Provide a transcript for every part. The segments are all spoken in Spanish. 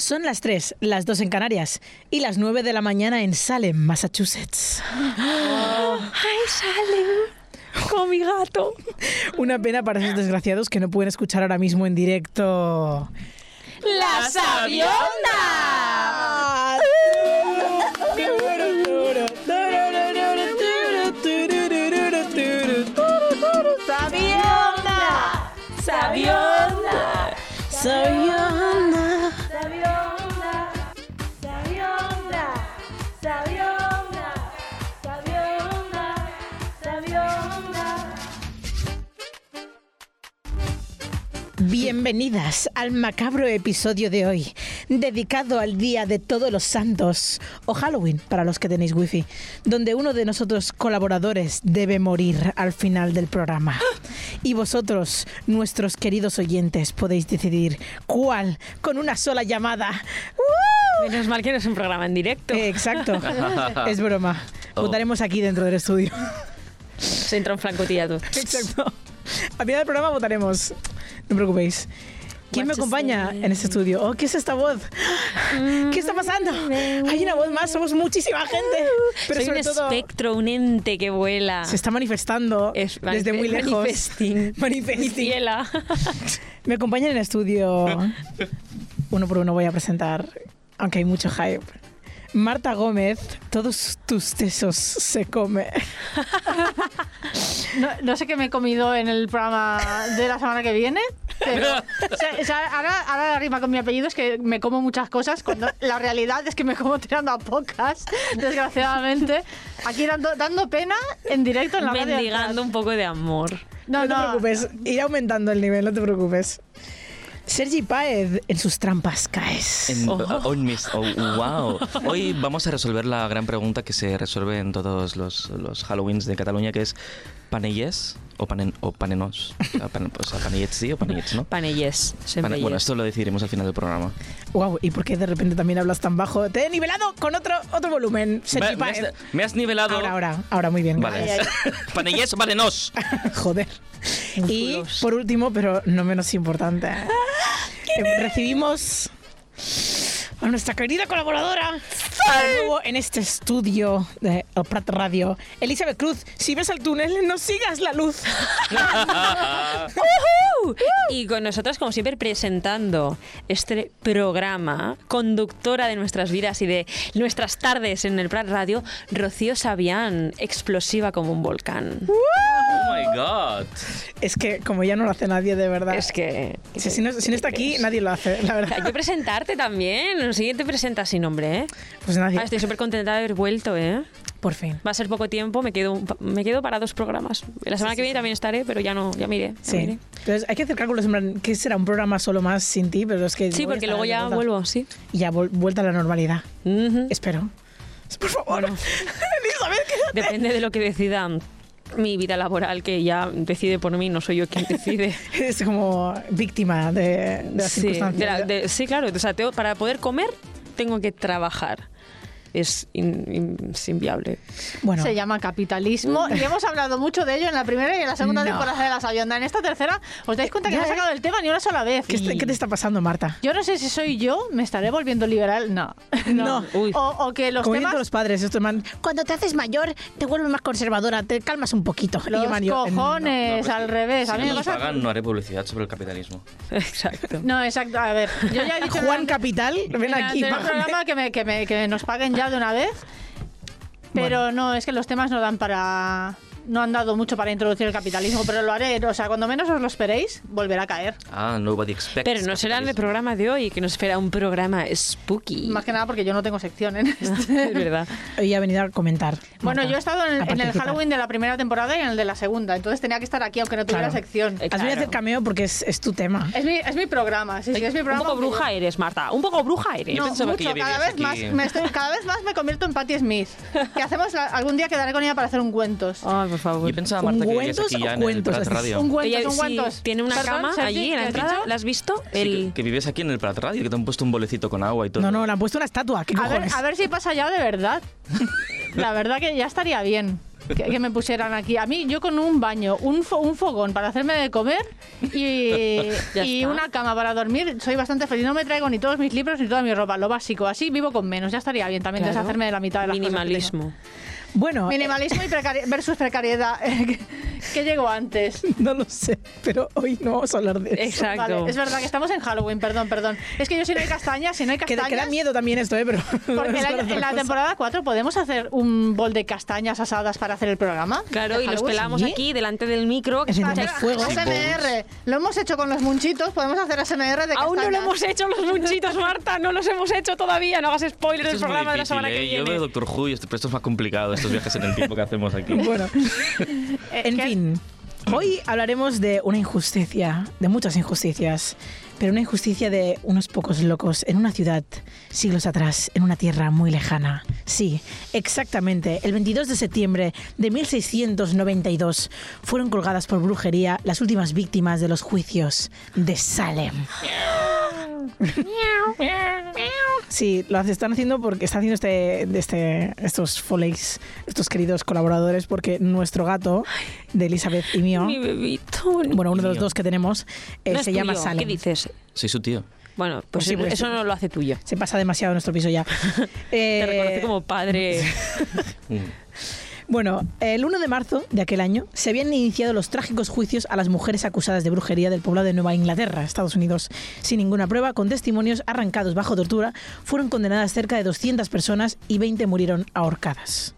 Son las 3, las 2 en Canarias y las 9 de la mañana en Salem, Massachusetts. ¡Ay, Salem! Como mi gato. Una pena para esos desgraciados que no pueden escuchar ahora mismo en directo. ¡La! ¡Sabionda! Bienvenidas al macabro episodio de hoy, dedicado al Día de Todos los Santos, o Halloween para los que tenéis wifi, donde uno de nosotros colaboradores debe morir al final del programa. Y vosotros, nuestros queridos oyentes, podéis decidir cuál con una sola llamada. ¡Uh! Menos mal que no es un programa en directo. Eh, exacto, es broma. Oh. Votaremos aquí dentro del estudio. Se entra un. Exacto. Al final del programa votaremos. No os preocupéis. ¿Quién me acompaña en este estudio? Oh, ¿Qué es esta voz? ¿Qué está pasando? Hay una voz más, somos muchísima gente. Pero Soy un todo espectro, un ente que vuela. se está manifestando Es desde muy lejos. Manifesting. Manifesting. Me acompaña en el estudio. Uno por uno voy a presentar, aunque hay mucho hype. Marta Gómez, todos tus tesos se come. No, no sé qué me he comido en el programa de la semana que viene, pero o sea, o sea, ahora, ahora la rima con mi apellido es que me como muchas cosas, cuando la realidad es que me como tirando a pocas, desgraciadamente. Aquí dando, dando pena en directo en la radio. Mendigando un poco de amor. No, No, te no. preocupes, irá aumentando el nivel, no te preocupes. Sergi Paez, en sus trampas caes. En- Oh. oh, mis- oh, wow. Hoy vamos a resolver la gran pregunta que se resuelve en todos los, los Halloweens de Cataluña, que es ¿panellés o, panen, o panenos? O sea, pan- o sea, panellets sí o panellets, ¿no? Panelles. Pane- bueno, esto lo decidiremos al final del programa. Wow, ¿y por qué de repente también hablas tan bajo? Te he nivelado con otro, otro volumen, Sergi Me, me has, me has nivelado... Ahora, ahora, ahora, muy bien. Vale. Ay, ¿Panellés o panenos? Joder. Y por último, pero no menos importante, eh, recibimos a nuestra querida colaboradora de nuevo en este estudio de El Prat Radio, Elizabeth Cruz. Si ves el túnel, no sigas la luz. Y con nosotros, como siempre, presentando este programa, conductora de nuestras vidas y de nuestras tardes en el Prat Radio, Rocío Sabián, explosiva como un volcán. Oh my god. Es que como ya no lo hace nadie de verdad. Es que... Si, si no, si no está aquí, nadie lo hace, la Hay verdad. que presentarte también. El siguiente presenta sin nombre, ¿eh? Pues nadie. Ah, estoy súper contenta de haber vuelto, ¿eh? Por fin. Va a ser poco tiempo, me quedo, me quedo para dos programas. La semana que viene también estaré, pero ya no, ya miré. ya miré. Sí. Entonces hay que hacer cálculos en ¿qué será un programa solo más sin ti? Pero es que Sí, porque luego ya vuelta. vuelvo, sí. Y ya vuelta a la normalidad. Ujú. Espero. Por favor. Elizabeth, quédate. Depende de lo que decida mi vida laboral, que ya decide por mí, no soy yo quien decide. Es como víctima de, de las sí, circunstancias. de la- de- sí, claro. O sea, tengo- para poder comer tengo que trabajar. Es in- in- es inviable. Bueno, Se llama capitalismo y hemos hablado mucho de ello en la primera y en la segunda No. temporada de La Sabionda. En esta tercera, ¿os dais cuenta que no he sacado el tema ni una sola vez? ¿qué, está- qué te está pasando, Marta? Yo no sé si soy yo, me estaré volviendo liberal. No. No. Uy. O, o que los Como temas. los padres, esto man, cuando te haces mayor, te vuelves más conservadora, te calmas un poquito. Y Los man, yo, no. cojones, No, al pues, revés. Si a mí no me pasa- pagan, no haré publicidad sobre el capitalismo. Exacto. No, exacto. A ver, yo ya he dicho en Juan el- Capital, ven en el aquí. anterior págame. programa que, me, que, me- que nos paguen ya de una vez. Pero no, es que los temas no dan para. No han dado mucho para introducir el capitalismo, pero lo haré. O sea, cuando menos os lo esperéis, volverá a caer. Ah, nobody expects. Pero no será en el programa de hoy, que nos espera un programa spooky. Más que nada porque yo no tengo sección en este. es verdad. Hoy ha venido a comentar. Bueno, Marta, yo he estado en, en el. Halloween de la primera temporada y en el de la segunda, entonces tenía que estar aquí aunque no tuviera Claro. sección. Eh, Has venido a claro. hacer cameo porque es, es tu tema. Es mi, es mi programa, sí, sí, es mi Un programa. poco porque yo- bruja eres, Marta. Un poco bruja eres. No, que mucho, ya cada vez, más, aquí. me estoy- cada vez más me convierto en Patti Smith. Que hacemos la- algún día quedaré con ella para hacer un cuentos. Ay, por favor. Yo pensaba, Marta, que vivías ¿Ungüentos aquí ya en el? Prat Radio. Ella un sí, tiene una Perdón, cama Sergi, allí en ¿qué la has entrada. dicho? ¿La has visto? Sí, El... que, que vives aquí en el Prat Radio, que te han puesto un bolecito con agua y todo. No, no, le han puesto una estatua. ¿Qué A ver, cojones? a ver si pasa ya de verdad. La verdad que ya estaría bien. que, que me pusieran aquí. A mí, yo con un baño, un, fo- un fogón para hacerme de comer y, Ya y está. una cama para dormir, soy bastante feliz. No me traigo ni todos mis libros ni toda mi ropa, lo básico. Así vivo con menos, ya estaría bien también Claro. deshacerme de la mitad de las cosas que tengo. Minimalismo. Bueno, eh, Minimalismo y precari- versus precariedad. ¿Qué, qué llegó antes? no lo sé, pero hoy no vamos a hablar de eso. Exacto. Vale, es verdad que estamos en Halloween, perdón, perdón. Es que yo si no hay castañas, si no hay Que, castañas... que da miedo también esto, ¿eh? Pero Porque año- otra en la cosa. temporada 4 podemos hacer un bol de castañas asadas para hacer el programa. Claro, ¿De y los pelamos ¿sí? aquí delante del micro. que escucha- fuego. ASMR. Lo hemos hecho con los munchitos, podemos hacer ASMR de Aún no lo castañas. hemos hecho los munchitos, Marta. No los hemos hecho todavía. No hagas spoiler Esto del programa de la difícil, semana que ¿eh? Yo viene. veo Doctor Who y esto, pero esto es más complicado, estos viajes en el tiempo que hacemos aquí. Bueno, Eh, en ¿qué? fin. Hoy hablaremos de una injusticia, de muchas injusticias, pero una injusticia de unos pocos locos en una ciudad siglos atrás, en una tierra muy lejana. Sí, exactamente, el 22 de septiembre de 1692 fueron colgadas por brujería las últimas víctimas de los juicios de Salem. Sí, lo están haciendo porque están haciendo este, este, estos foleyes, estos queridos colaboradores, porque nuestro gato de Elizabeth y mío, Mi bebito. bueno, uno de los mío. dos que tenemos, eh, No se llama. Salem. ¿Qué dices? Soy su tío. Bueno, pues Pues sí, pues eso sí. no lo hace tuyo. Se pasa demasiado en nuestro piso ya. Te Eh, reconoce como padre. Mm. Bueno, el 1 de marzo de aquel año se habían iniciado los trágicos juicios a las mujeres acusadas de brujería del poblado de Nueva Inglaterra, Estados Unidos. Sin ninguna prueba, con testimonios arrancados bajo tortura, fueron condenadas cerca de 200 personas y 20 murieron ahorcadas.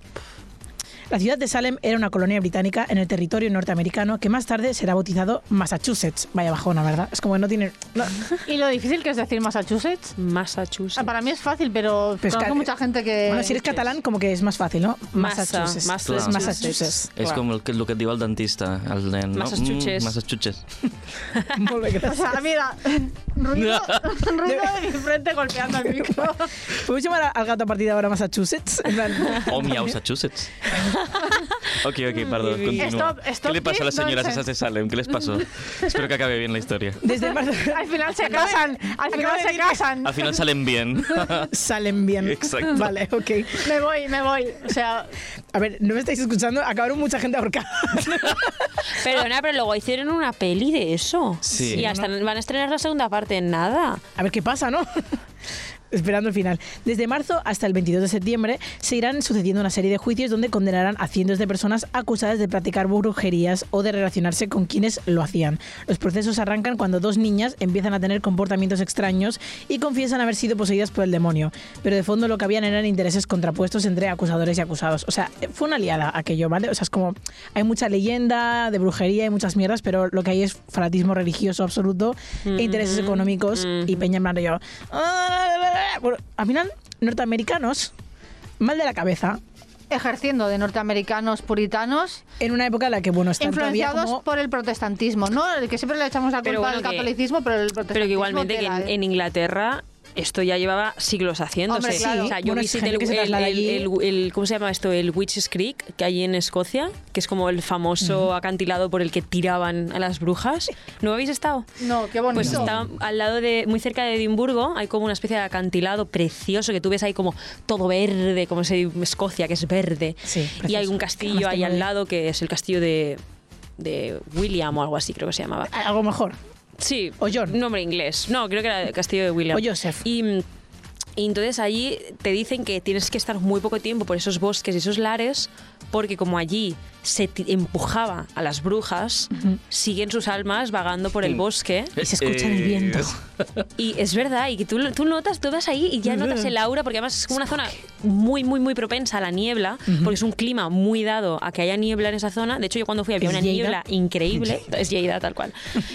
La ciudad de Salem era una colonia británica en el territorio norteamericano que más tarde será bautizado Massachusetts. Vaya bajona, ¿verdad? Es como que no tiene... no- Y lo difícil que es decir Massachusetts. Massachusetts. Ah, Para mí es fácil, pero Pues conozco mucha gente que... Bueno, si eres catalán, como que es más fácil, ¿no? Massa, Massachusetts. Massachusetts. Massachusetts. És Clar. com el que, el que et diu el dentista, el nen, no? Massachusetts. Mm, Massachusetts. Molt bé, O sea, mira, ruido, ruido de mi frente golpeando el micro. ¿Podemos llamar al gato a partir de ahora Massachusetts? En plan, O Miau Massachusetts. ok, ok, perdón, continúa. Stop, stop ¿Qué le pasa a las señoras esas de Salem? ¿Qué les pasó? Espero que acabe bien la historia. desde marzo... Al final se casan, al final se casan. Al final salen bien. Salen bien. Exacto. Vale, ok. Me voy, me voy. O sea, A ver, no me estáis escuchando, acabaron mucha gente ahorcada. Perdona, pero luego hicieron una peli de eso. Sí. Y hasta van a estrenar la segunda parte en nada. A ver qué pasa, ¿no? Esperando el final. Desde marzo hasta el 22 de septiembre se irán sucediendo una serie de juicios donde condenarán a cientos de personas acusadas de practicar brujerías o de relacionarse con quienes lo hacían. Los procesos arrancan cuando dos niñas empiezan a tener comportamientos extraños y confiesan haber sido poseídas por el demonio. Pero de fondo lo que habían eran intereses contrapuestos entre acusadores y acusados. O sea, fue una liada aquello, ¿vale? O sea, es como hay mucha leyenda de brujería y muchas mierdas, pero lo que hay es fanatismo religioso absoluto e intereses económicos y peña en yo. "Ah, Bueno, al final, norteamericanos, mal de la cabeza, ejerciendo de norteamericanos puritanos, en una época en la que, bueno, están influenciados como... por el protestantismo, ¿no? El que siempre le echamos la culpa Pero bueno, al que- catolicismo, pero el protestantismo Pero que igualmente que era, en, ¿eh? en Inglaterra esto ya llevaba siglos haciéndose. Hombre, claro. O sea, yo Bueno, visité el, ¿cómo se llama esto? El Witches Creek, que hay en Escocia, que es como el famoso acantilado por el que tiraban a las brujas. ¿No habéis estado? No, qué bonito. Pues está al lado de, muy cerca de Edimburgo, hay como una especie de acantilado precioso que tú ves ahí como todo verde, como se dice Escocia, que es verde. Sí, y hay un ¿Qué castillo ahí al lado que es el castillo de, de William o algo así, creo que se llamaba. Algo mejor. Sí. O John. Nombre inglés. No, creo que era castillo de William. O Joseph. Y, y entonces allí te dicen que tienes que estar muy poco tiempo por esos bosques y esos lares, porque como allí se empujaba a las brujas, siguen sus almas vagando por el bosque. Y se escucha el Eh, viento. Y es verdad, y tú, tú notas, tú vas ahí y ya notas el aura, porque además es como una zona muy, muy, muy propensa a la niebla, porque es un clima muy dado a que haya niebla en esa zona. De hecho, yo cuando fui había ¿Es una Lleida? niebla increíble. Es Lleida, tal cual.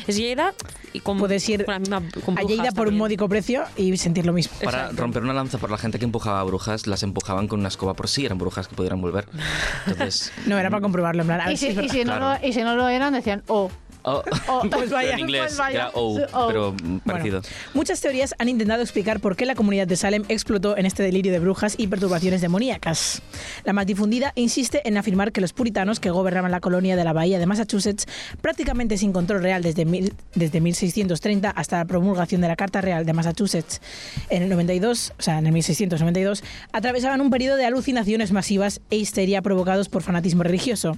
Es Lleida y con, Puedes ir con la misma con a brujas Lleida por un también. módico precio y sentir lo mismo. Para Exacto. romper una lanza por la gente que empujaba a brujas, las empujaban con una escoba por si eran brujas que pudieran volver. Entonces, No, era para comprobarlo, en plan. a ver Y si, y si no Claro. lo, y si no lo eran, decían, oh, Oh, Oh, pues vaya, en inglés pues vaya. era O, Oh. pero mm, Bueno, parecido. muchas teorías han intentado explicar por qué la comunidad de Salem explotó en este delirio de brujas y perturbaciones demoníacas. La más difundida insiste en afirmar que los puritanos que gobernaban la colonia de la bahía de Massachusetts, prácticamente sin control real desde, mil- desde 1630 hasta la promulgación de la Carta Real de Massachusetts en el 92, o sea, en el 1692, atravesaban un periodo de alucinaciones masivas e histeria provocados por fanatismo religioso.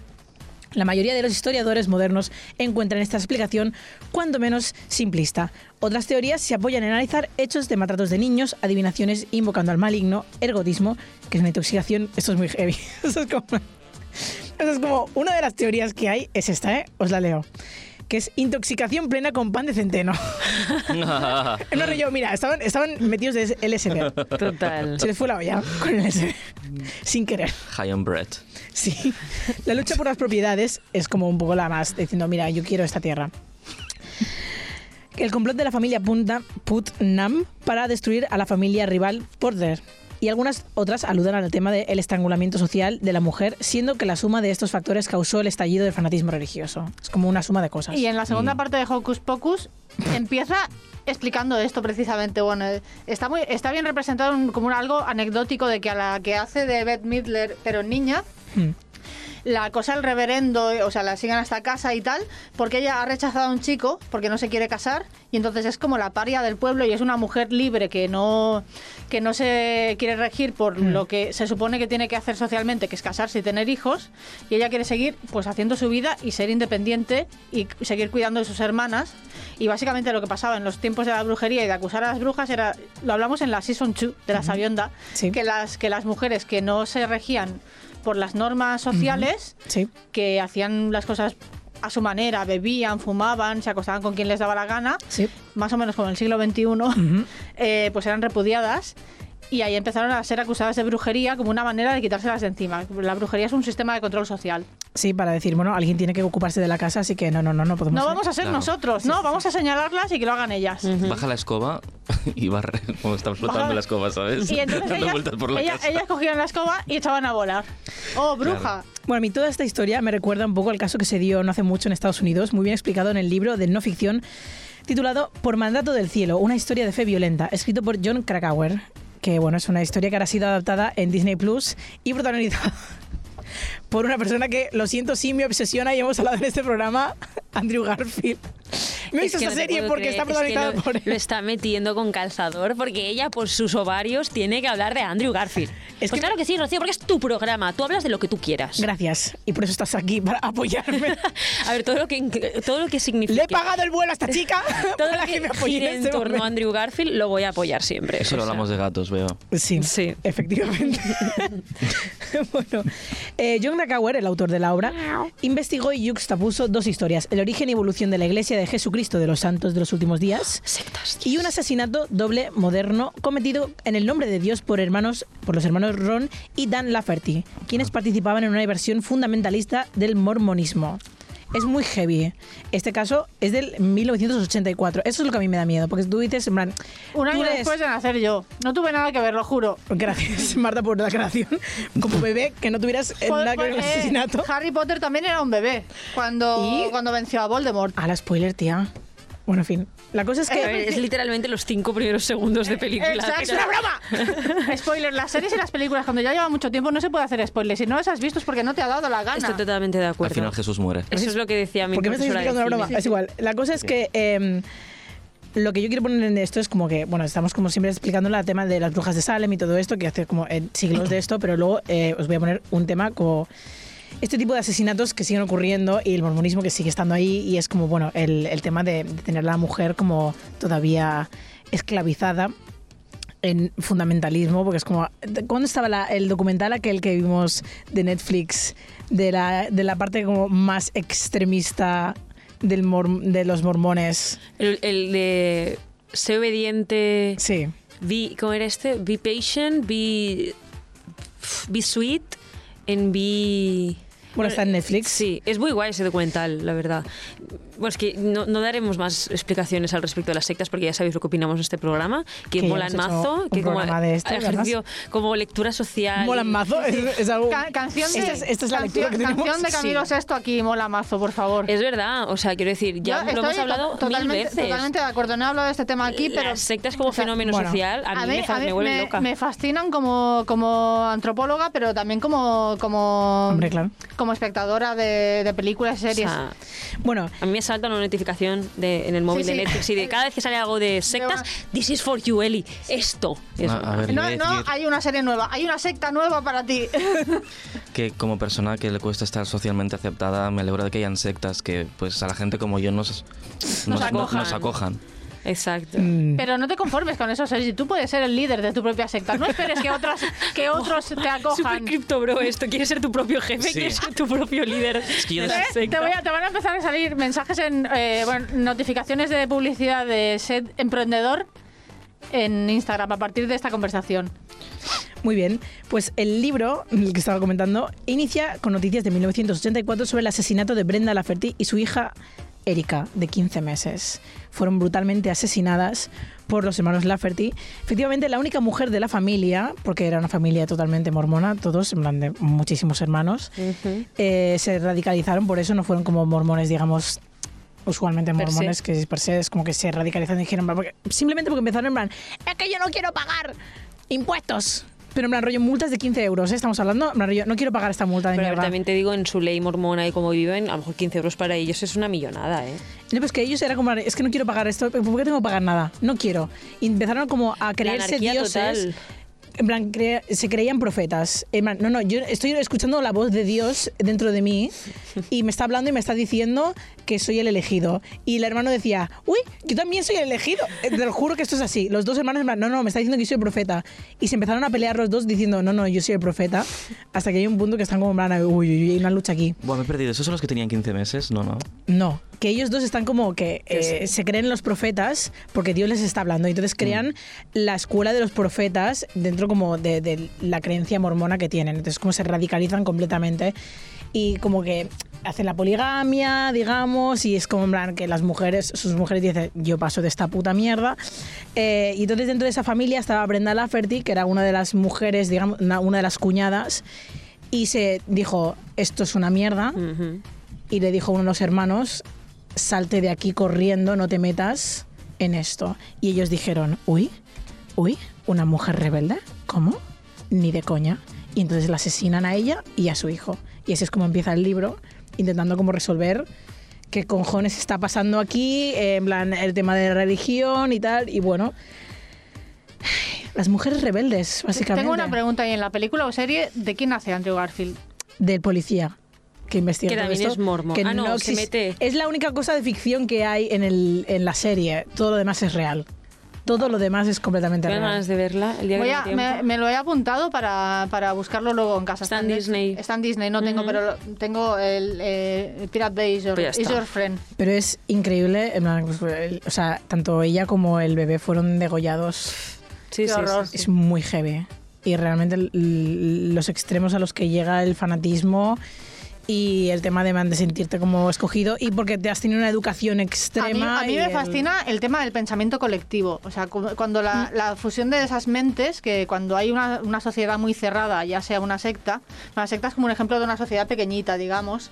La mayoría de los historiadores modernos encuentran esta explicación cuando menos simplista. Otras teorías se apoyan en analizar hechos de maltratos de niños, adivinaciones invocando al maligno, ergotismo, que es una intoxicación. Esto es muy heavy. Esto es como, esto es como una de las teorías que hay, es esta, ¿eh? Os la leo. Que es intoxicación plena con pan de centeno. No, rollo, mira, estaban, estaban metidos de LSD. Total. Se les fue la olla con el LSD. Sin querer. High on bread. Sí. La lucha por las propiedades es como un poco la más, diciendo, mira, yo quiero esta tierra. El complot de la familia Punta, Putnam para destruir a la familia rival Porter. Y algunas otras aluden al tema del estrangulamiento social de la mujer, siendo que la suma de estos factores causó el estallido del fanatismo religioso. Es como una suma de cosas. Y en la segunda Mm. parte de Hocus Pocus empieza explicando esto precisamente. Bueno, está muy está bien representado un- como un algo anecdótico de que a la que hace de Beth Midler, pero niña, Hmm. la cosa el reverendo, eh, o sea, la siguen hasta casa y tal, porque ella ha rechazado a un chico porque no se quiere casar y entonces es como la paria del pueblo y es una mujer libre que no que no se quiere regir por lo que se supone que tiene que hacer socialmente, que es casarse y tener hijos, y ella quiere seguir pues haciendo su vida y ser independiente y seguir cuidando de sus hermanas. Y básicamente lo que pasaba en los tiempos de la brujería y de acusar a las brujas era, lo hablamos en la season 2 de la Sabionda, Sí. que las que las mujeres que no se regían por las normas sociales, Sí. que hacían las cosas a su manera, bebían, fumaban, se acostaban con quien les daba la gana, Sí. más o menos como en el siglo XXI, eh, pues eran repudiadas. Y ahí empezaron a ser acusadas de brujería como una manera de quitárselas de encima. La brujería es un sistema de control social. Sí, para decir, bueno, alguien tiene que ocuparse de la casa, así que no, no, no, no podemos No vamos a ser Claro. nosotros, no, vamos a señalarlas y que lo hagan ellas. Baja la escoba y barre, como estamos flotando Baja- la escoba, ¿sabes? Y entonces Dando ellas, por la ellas- casa. ellas cogían la escoba y echaban a volar. ¡Oh, bruja! Bueno, a mí toda esta historia me recuerda un poco al caso que se dio no hace mucho en Estados Unidos, muy bien explicado en el libro de no ficción titulado Por mandato del cielo, una historia de fe violenta, escrito por John Krakauer, que bueno, es una historia que ahora ha sido adaptada en Disney Plus y protagonizada por una persona que, lo siento, sí me obsesiona y hemos hablado en este programa, Andrew Garfield. Me he visto Es que esta no serie porque creer, está es que protagonizada lo, por él. lo está metiendo con calzador porque ella por sus ovarios tiene que hablar de Andrew Garfield. Es pues que- claro que sí, Rocío, porque es tu programa. Tú hablas de lo que tú quieras. Gracias, y por eso estás aquí, para apoyarme. A ver, todo lo que todo lo que significa Le he pagado el vuelo a esta chica todo para lo que, que me apoye en gire en este torno a momento. Andrew Garfield lo voy a apoyar siempre. Eso lo O sea, hablamos de gatos, veo. Sí, Sí. efectivamente. bueno, eh, John Krakauer, el autor de la obra, investigó y juxtapuso dos historias: el origen y evolución de la Iglesia de Jesucristo de los Santos de los últimos días Sectas. y un asesinato doble moderno cometido en el nombre de Dios por hermanos, por los hermanos Ron y Dan Lafferty, quienes participaban en una versión fundamentalista del mormonismo. Es muy heavy. Este caso es del 1984. Eso es lo que a mí me da miedo, porque tú dices, en plan, Un año eres- después de nacer yo. No tuve nada que ver, lo juro. Gracias, Marta, por la aclaración. Como bebé, que no tuvieras eh, Pues, nada que ver con el eh, asesinato. Harry Potter también era un bebé cuando, ¿Y? cuando venció a Voldemort. A la spoiler, tía. Bueno, en fin. La cosa es A ver, que. es literalmente los cinco primeros segundos de película. Exacto. ¡Es una broma! Spoiler, las series y las películas, cuando ya lleva mucho tiempo, no se puede hacer spoiler. Si no las has visto es porque no te ha dado la gana. Estoy totalmente de Al acuerdo. final Jesús muere. Eso es lo que decía mi ¿Por qué me de explicando una broma? Es igual. La cosa es que. eh, lo que yo quiero poner en esto es como que, bueno, estamos como siempre explicando el tema de las brujas de Salem y todo esto, que hace como eh, siglos de esto, pero luego eh, os voy a poner un tema como este tipo de asesinatos que siguen ocurriendo y el mormonismo que sigue estando ahí y es como, bueno, el, el tema de, de tener a la mujer como todavía esclavizada en fundamentalismo, porque es como, ¿cuándo estaba la- el documental aquel que vimos de Netflix de la, de la parte como más extremista del mor- de los mormones? El, el de sé obediente, Sí. be, ¿cómo era este? Be patient, be, be sweet, and be... Bueno, está en Netflix. Sí, es muy guay ese documental, la verdad. Bueno, es que no, no daremos más explicaciones al respecto de las sectas porque ya sabéis lo que opinamos en este programa, que, Que molan mazo, que como programa de esto, ejercicio, como lectura social. Molan y- mazo. Es, es algo. Ca- canción de, esta, es, esta es la lectura que canción, tenemos. canción de Camilo Sí. Sesto aquí, mola mazo, por favor. Es verdad, o sea, quiero decir, ya Yo lo hemos hablado to- totalmente, mil veces. Totalmente de acuerdo, no he hablado de este tema aquí, pero... Las sectas como o sea, fenómeno bueno, social a mí, me, fa- a mí me vuelven me- loca. me fascinan como, como antropóloga, pero también como, como, Hombre, claro. como espectadora de, de películas O series. sea, Bueno, a mí me salta una notificación de, en el móvil Sí, de sí. Netflix y de cada vez que sale algo de sectas, this is for you, Eli. Esto. Es A- a ver, no, no, hay una serie nueva, hay una secta nueva para ti. que como persona que le cuesta estar socialmente aceptada, me alegro de que hayan sectas que pues a la gente como yo nos, nos, acojan. nos acojan. Exacto. mm, Pero no te conformes con eso, Sergi. Tú puedes ser el líder de tu propia secta. No esperes que, otras, que otros te Super acojan. cripto, bro, esto. Quieres ser tu propio jefe, Sí. quieres ser tu propio líder. que yo de ¿Eh? Te, voy a- te van a empezar a salir mensajes en eh, bueno, notificaciones de publicidad de Set Emprendedor en Instagram a partir de esta conversación. Muy bien, pues el libro, el que estaba comentando, inicia con noticias de 1984 sobre el asesinato de Brenda Lafferty y su hija Erika, de 15 meses. Fueron brutalmente asesinadas por los hermanos Lafferty. Efectivamente, la única mujer de la familia, porque era una familia totalmente mormona, todos, en plan de muchísimos hermanos, Ujú. eh, se radicalizaron, por eso no fueron como mormones, digamos, usualmente Per se. mormones, que per se es como que se radicalizaron y dijeron, porque, simplemente porque empezaron en plan, es que yo no quiero pagar impuestos. Pero en plan, rollo, multas de 15 euros, ¿eh? estamos hablando, en plan, rollo, no quiero pagar esta multa de Pero mierda. también te digo, en su ley mormona y cómo viven, a lo mejor 15 euros para ellos es una millonada, ¿eh? No, pues que ellos era como, es que no quiero pagar esto, ¿por qué tengo que pagar nada? No quiero. Y empezaron como a creerse dioses. total. En plan, crea- se creían profetas. En plan, no, no, yo estoy escuchando la voz de Dios dentro de mí y me está hablando y me está diciendo que soy el elegido. Y el hermano decía, uy, yo también soy el elegido. Eh, Te lo juro que esto es así. Los dos hermanos, en plan, no, no, me está diciendo que soy el profeta. Y se empezaron a pelear los dos diciendo, no, no, yo soy el profeta. Hasta que hay un punto que están como en plan, uy, uy, uy, hay una lucha aquí. Bueno, me he perdido. ¿Esos son los que tenían 15 meses? No, no. No, que ellos dos están como que eh, se creen los profetas porque Dios les está hablando. Y entonces crean la escuela de los profetas dentro como de, de la creencia mormona que tienen. Entonces como se radicalizan completamente y como que hacen la poligamia, digamos, y es como en plan que las mujeres, sus mujeres dicen, yo paso de esta puta mierda. Eh, y entonces dentro de esa familia estaba Brenda Lafferty, que era una de las mujeres, digamos, una, una de las cuñadas, y se dijo, esto es una mierda y le dijo a uno de los hermanos, salte de aquí corriendo, no te metas en esto. Y ellos dijeron, uy, uy, una mujer rebelde, ¿cómo? Ni de coña. Y entonces la asesinan a ella y a su hijo. Y así es como empieza el libro, intentando como resolver qué cojones está pasando aquí, en plan el tema de la religión y tal. Y bueno, las mujeres rebeldes, básicamente. Tengo una pregunta ahí en la película o serie, ¿de quién hace Andrew Garfield? del policía que investiga Que todo también esto, es mormon. que Ah, no, se exis- mete- Es la única cosa de ficción que hay en, el, en la serie. Todo lo demás es real. Todo lo demás es completamente Tengo real. ganas de verla el día que Voy a- tiempo. me, me lo he apuntado para, para buscarlo luego en casa. Está en Disney. Está en Disney, no tengo, Ujú. pero lo- tengo el, eh, el Pirate Bay is your, Pues is your friend. Pero es increíble. pues, o sea, tanto ella como el bebé fueron degollados. Sí, Qué sí, horror. sí, sí. Es muy heavy. Y realmente los extremos a los que llega el fanatismo y el tema de, de sentirte como escogido y porque te has tenido una educación A mí, extrema. a mí me el- fascina el tema del pensamiento colectivo. O sea, cu- cuando la, la fusión de esas mentes, que cuando hay una, una sociedad muy cerrada, ya sea una secta, una secta es como un ejemplo de una sociedad pequeñita, digamos.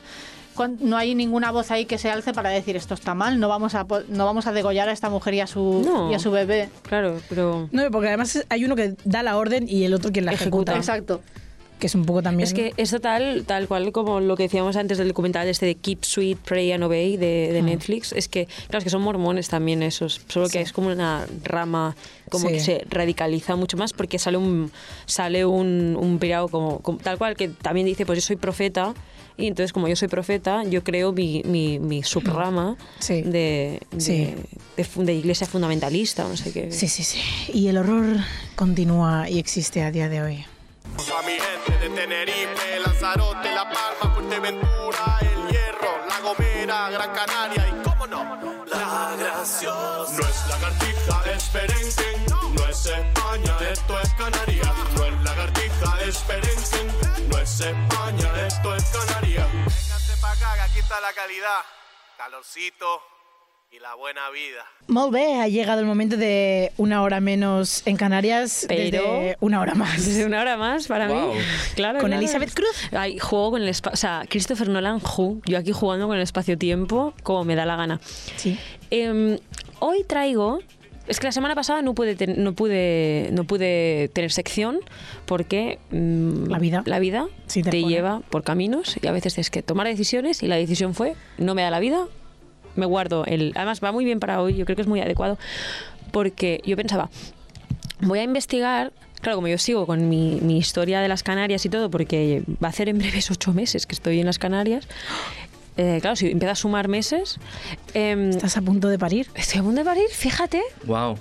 No hay ninguna voz ahí que se alce para decir esto está mal, no vamos a, no vamos a degollar a esta mujer y a su, No. y a su bebé. Claro, pero... No, porque además hay uno que da la orden y el otro quien la ejecuta. Ejecuta. Exacto. Que es un poco también. Es que esto tal, tal cual como lo que decíamos antes del documental este de Keep Sweet, Pray and Obey de, Mm. Netflix, es que, claro, es que son mormones también esos, solo que es como una rama como Sí. que se radicaliza mucho más porque sale un sale un, un pirao como, como- tal cual que también dice, pues yo soy profeta y entonces como yo soy profeta, yo creo mi, mi, mi subrama Sí. de, de, Sí. de iglesia fundamentalista, no sé qué. Sí, sí, sí. Y el horror continúa y existe a día de hoy. A mi gente de Tenerife, Lanzarote, La Palma, Fuerteventura, El Hierro, La Gomera, Gran Canaria y cómo no, La Graciosa. No es lagartija, es Perenquen, no es España, esto es Canarias. No es lagartija, es Perenquen, no es España, esto es Canarias. Véngase pa' acá, que aquí está la calidad. calorcito y la buena vida. Molt bé, ha llegado el momento de una hora menos en Canarias Pero- desde una hora más. Desde una hora más para Wow. mí. Claro, ¿Con claro. Elizabeth Cruz? Ay, juego con el espacio. O sea, Christopher Nolan, who. Yo aquí jugando con el espacio-tiempo como me da la gana. Sí. Em, hoy traigo. Es que la semana pasada no pude, ten- no pude, no pude tener sección porque mm, La vida. la vida Sí, te te lleva por caminos y a veces tienes que tomar decisiones y la decisión fue no me da la vida, me guardo el. Además va muy bien para hoy, yo creo que es muy adecuado porque yo pensaba voy a investigar. Claro, como yo sigo con mi, mi historia de las Canarias y todo, porque va a hacer en breves ocho meses que estoy en las Canarias. eh, claro, si empieza a sumar meses, em, ¿Estás a punto de parir? estoy a punto de parir, fíjate. Wow.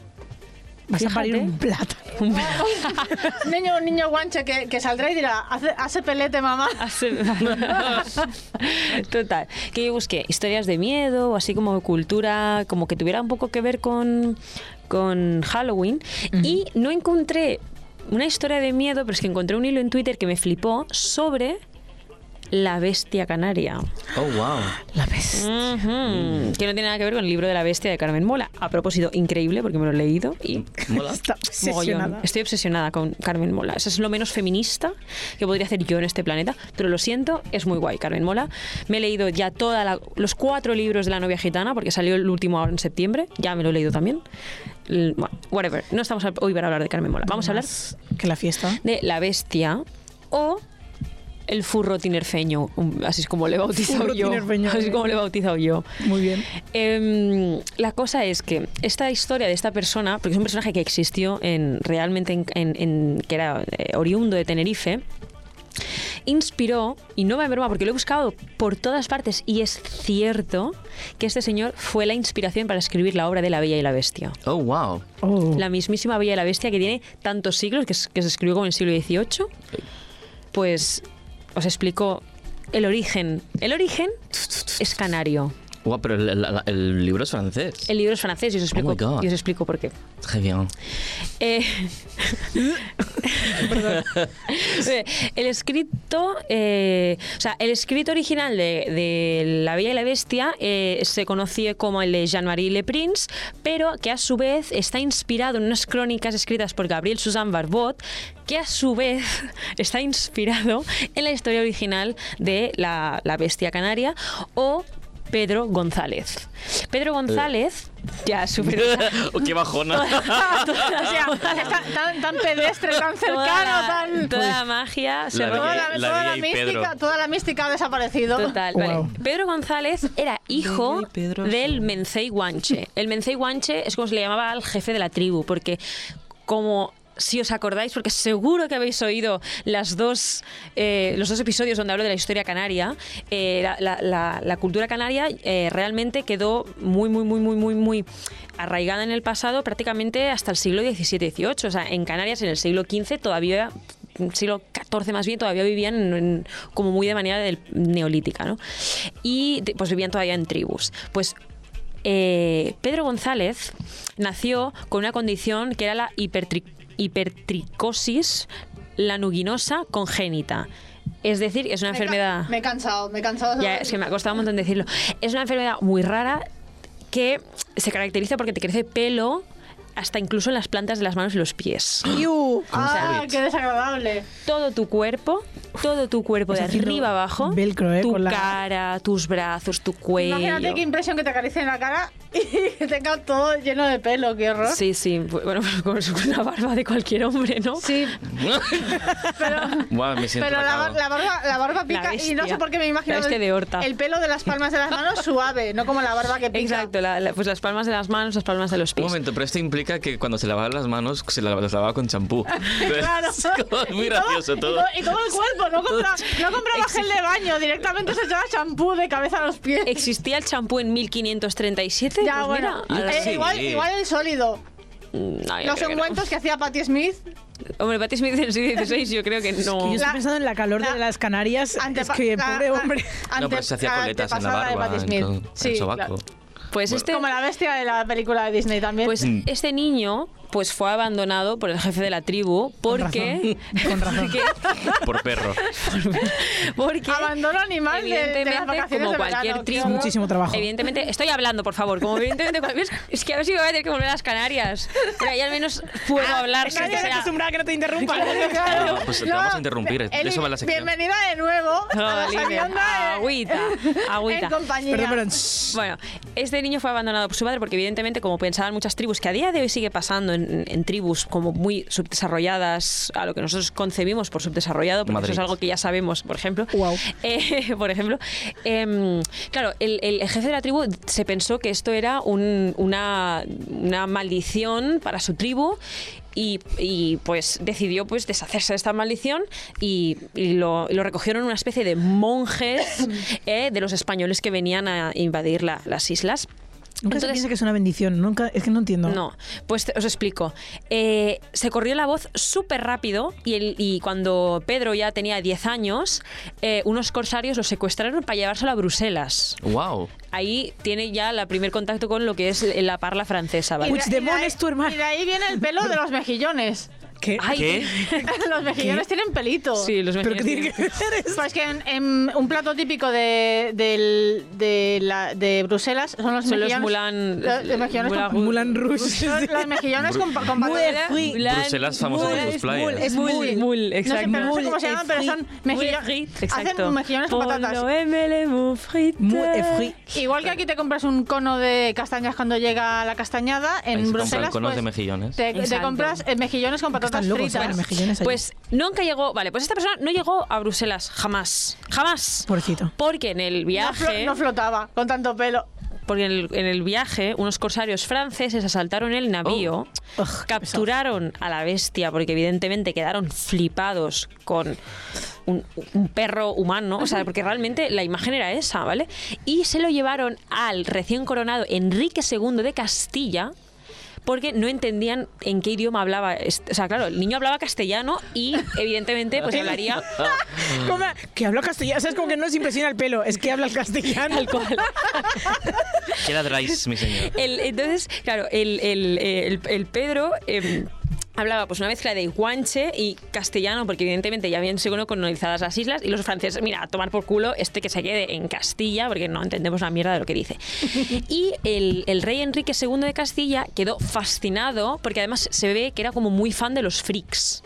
Vas a parir un plátano. Un niño, un niño guanche que, que saldrá y dirá, hace, hace pelete, mamá. Total, que yo busqué historias de miedo, así como cultura, como que tuviera un poco que ver con, con Halloween, y no encontré una historia de miedo, pero es que encontré un hilo en Twitter que me flipó sobre la bestia canaria. Oh, wow. La. Ujú, Que no tiene nada que ver con el libro de la bestia de Carmen Mola. A propósito, increíble, porque me lo he leído y Mola. Está Mogollón. obsesionada. Estoy obsesionada con Carmen Mola. Eso es lo menos feminista que podría hacer yo en este planeta. Pero lo siento, es muy guay, Carmen Mola. Me he leído ya toda la- los cuatro libros de la novia gitana, porque salió el último ahora en septiembre. Ya me lo he leído también. Bueno, whatever. No estamos a- hoy para hablar de Carmen Mola. Vamos a hablar Que la fiesta. de la bestia o el furro tinerfeño. un- Así es como le he bautizado Furro yo. tinerfeño. Así es como le he bautizado yo. Muy bien. Em, la cosa es que esta historia de esta persona, porque es un personaje que existió en, realmente en, en- en- que era eh, oriundo de Tenerife, inspiró, y no me broma porque lo he buscado por todas partes y es cierto que este señor fue la inspiración para escribir la obra de La Bella y la Bestia. Oh, wow. Oh. La mismísima Bella y la Bestia que tiene tantos siglos, que, es- que se escribió como en el siglo XVIII, pues os explico el origen. El origen es canario. Wow, pero el, el- el libro es francés. El libro es francés y os explico, Oh os explico por qué. Très bien. Eh, Eh, el escrito, eh, o sea, el escrito original de, de La Bella y la Bestia eh, se conocía como el de Jean-Marie Le Prince, pero que a su vez está inspirado en unas crónicas escritas por Gabriel Suzanne Barbot, que a su vez está inspirado en la historia original de La, la Bestia Canaria o Pedro González. Pedro González, ya súper... oh, qué bajona. o sea, tan, tan pedestre, tan Toda cercano, la- tan... toda la magia se La rompe. Toda la, toda mística, toda la mística ha desaparecido. Total, Wow. vale. Pedro González era hijo Pedro del Mencey Guanche. El Mencey Guanche es como se le llamaba al jefe de la tribu, porque como si os acordáis, porque seguro que habéis oído las dos, eh, los dos episodios donde hablo de la historia canaria, eh, la, cultura canaria eh, realmente quedó muy, muy, muy, muy, muy, muy arraigada en el pasado prácticamente hasta el siglo XVII-XVIII. O sea, en Canarias en el siglo XV todavía siglo XIV más bien todavía vivían como muy de manera del- neolítica, ¿no? Y pues vivían todavía en tribus. Pues Pedro González nació con una condición que era la hipertri- hipertricosis lanuginosa congénita. Es decir, es una Me ca- enfermedad... Me he cansado, me he cansado. Ya, es que me ha costado un montón decirlo. Es una enfermedad muy rara que se caracteriza porque te crece pelo hasta incluso en las plantas de las manos y los pies. Iu. Ah, qué desagradable. Todo tu cuerpo, todo tu cuerpo de arriba abajo, velcro, ¿eh? tu la- cara, tus brazos, tu cuello. Imagínate qué impresión que te acaricien la cara y que tenga todo lleno de pelo, qué horror. Sí, sí, bueno, como es una barba de cualquier hombre, ¿no? Sí, pero, wow, me siento pero la, la barba, la barba pica y no sé por qué me imagino La el, de Horta. el pelo de las palmas de las manos suave, no como la barba que pica. Exacto, la- la- pues las palmas de las manos, las palmas de los Un pies. momento, pero esto implica que cuando se lavaban las manos, se la- las lavaba con champú. Claro. Es muy Y gracioso todo. Y todo el cuerpo, no, compra, no compraba gel de baño, directamente se echaba champú de cabeza a los pies. ¿Existía el champú en 1537? Ya, Pues bueno, mira, ahora eh, sí. igual, igual el sólido. Mm, no, yo Los creo que no. que hacía Patti Smith. Hombre, Patti Smith en el siglo XVI yo creo que Que yo no. estoy La- pensando en la calor la- de las Canarias. Antepa- es que, la- pobre la- hombre. No, pero se hacía ante- coletas en la antepasada de barba, Patti Smith. en, el Sí, sobaco. claro. Pues este... Como la bestia de la película de Disney también. Pues este niño pues fue abandonado por el jefe de la tribu porque Con razón. Por perro. porque Abandono animal de, de las evidentemente, como de cualquier verano. tribu, Es muchísimo trabajo. Evidentemente, estoy hablando, por favor. Como evidentemente, es que a ver si me voy a tener que volver a las Canarias. Pero ahí al menos puedo hablar. sin que sea- acostumbrada a que no te interrumpan. Claro. No, pues te vamos a interrumpir. De Eli, eso va la sección. Bienvenida de nuevo a la eh, agüita, agüita. En compañía. Perdón. Bueno, este niño fue abandonado por su padre porque evidentemente, como pensaban muchas tribus, que a día de hoy sigue pasando en, en tribus como muy subdesarrolladas, a lo que nosotros concebimos por subdesarrollado, porque Madrid. eso es algo que ya sabemos, por ejemplo. Guau. Eh, por ejemplo, em, claro, el, el jefe de la tribu se pensó que esto era un- una, una maldición para su tribu. Y, y, pues decidió pues deshacerse de esta maldición y, y lo, y lo recogieron una especie de monjes eh, de los españoles que venían a invadir la- las islas. Nunca se Entonces- piensa que es una bendición. Nunca, es que no entiendo. no, pues te- os explico. Eh, se corrió la voz súper rápido y, el- y cuando Pedro ya tenía 10 años, eh, unos corsarios lo secuestraron para llevárselo a Bruselas. Wow. Ahí tiene ya el primer contacto con lo que es la parla francesa, Y ¿vale? de- y de ahí- es tu hermano. Y de ahí viene el pelo de los mejillones. ¿Qué? Ay, ¿Qué? los mejillones tienen pelito. Sí, los ¿Pero qué mejillones tiene que ver eso? Pues que en, en un plato típico de, del- de, la- de Bruselas son los Son los mejillones. Moulin- los- los mejillones Moulin con, Moulin Rouge. los, los mejillones con, con. Bruselas famoso por sus playas. Es Mul, mul. mul, No sé, exacto. pero no sé cómo se llaman, pero son mejillones. Hacen mejillones con patatas. Igual que aquí te compras un cono de castañas cuando llega la castañada, en Bruselas conos pues, de mejillones. te, compras eh, mejillones con patatas Están locos, fritas. mejillones allí. Pues nunca llegó, vale, pues esta persona no llegó a Bruselas, jamás, jamás. Pobrecito. Porque en el no, flo- viaje, no flotaba con tanto pelo. porque en el, en el viaje unos corsarios franceses asaltaron el navío, Oh. Ugh, capturaron a la bestia porque evidentemente quedaron flipados con un, un perro humano, o sea, porque realmente la imagen era esa, ¿vale? Y se lo llevaron al recién coronado Enrique II de Castilla porque no entendían en qué idioma hablaba. O sea, claro, el niño hablaba castellano y evidentemente pues hablaría ¿Cómo? Que habla castellano. ¿Sabes? Como que no les impresiona el pelo. Es que habla el castellano. tal cual. Quedaréis, mi señor. El- entonces, claro, el, el- el- el Pedro... em, Hablaba pues una mezcla de guanche y castellano, porque evidentemente ya habían sido colonizadas las islas, y los franceses, mira, a tomar por culo este que se quede en Castilla, porque no entendemos la mierda de lo que dice. Y el, el rey Enrique II de Castilla quedó fascinado, porque además se ve que era como muy fan de los freaks.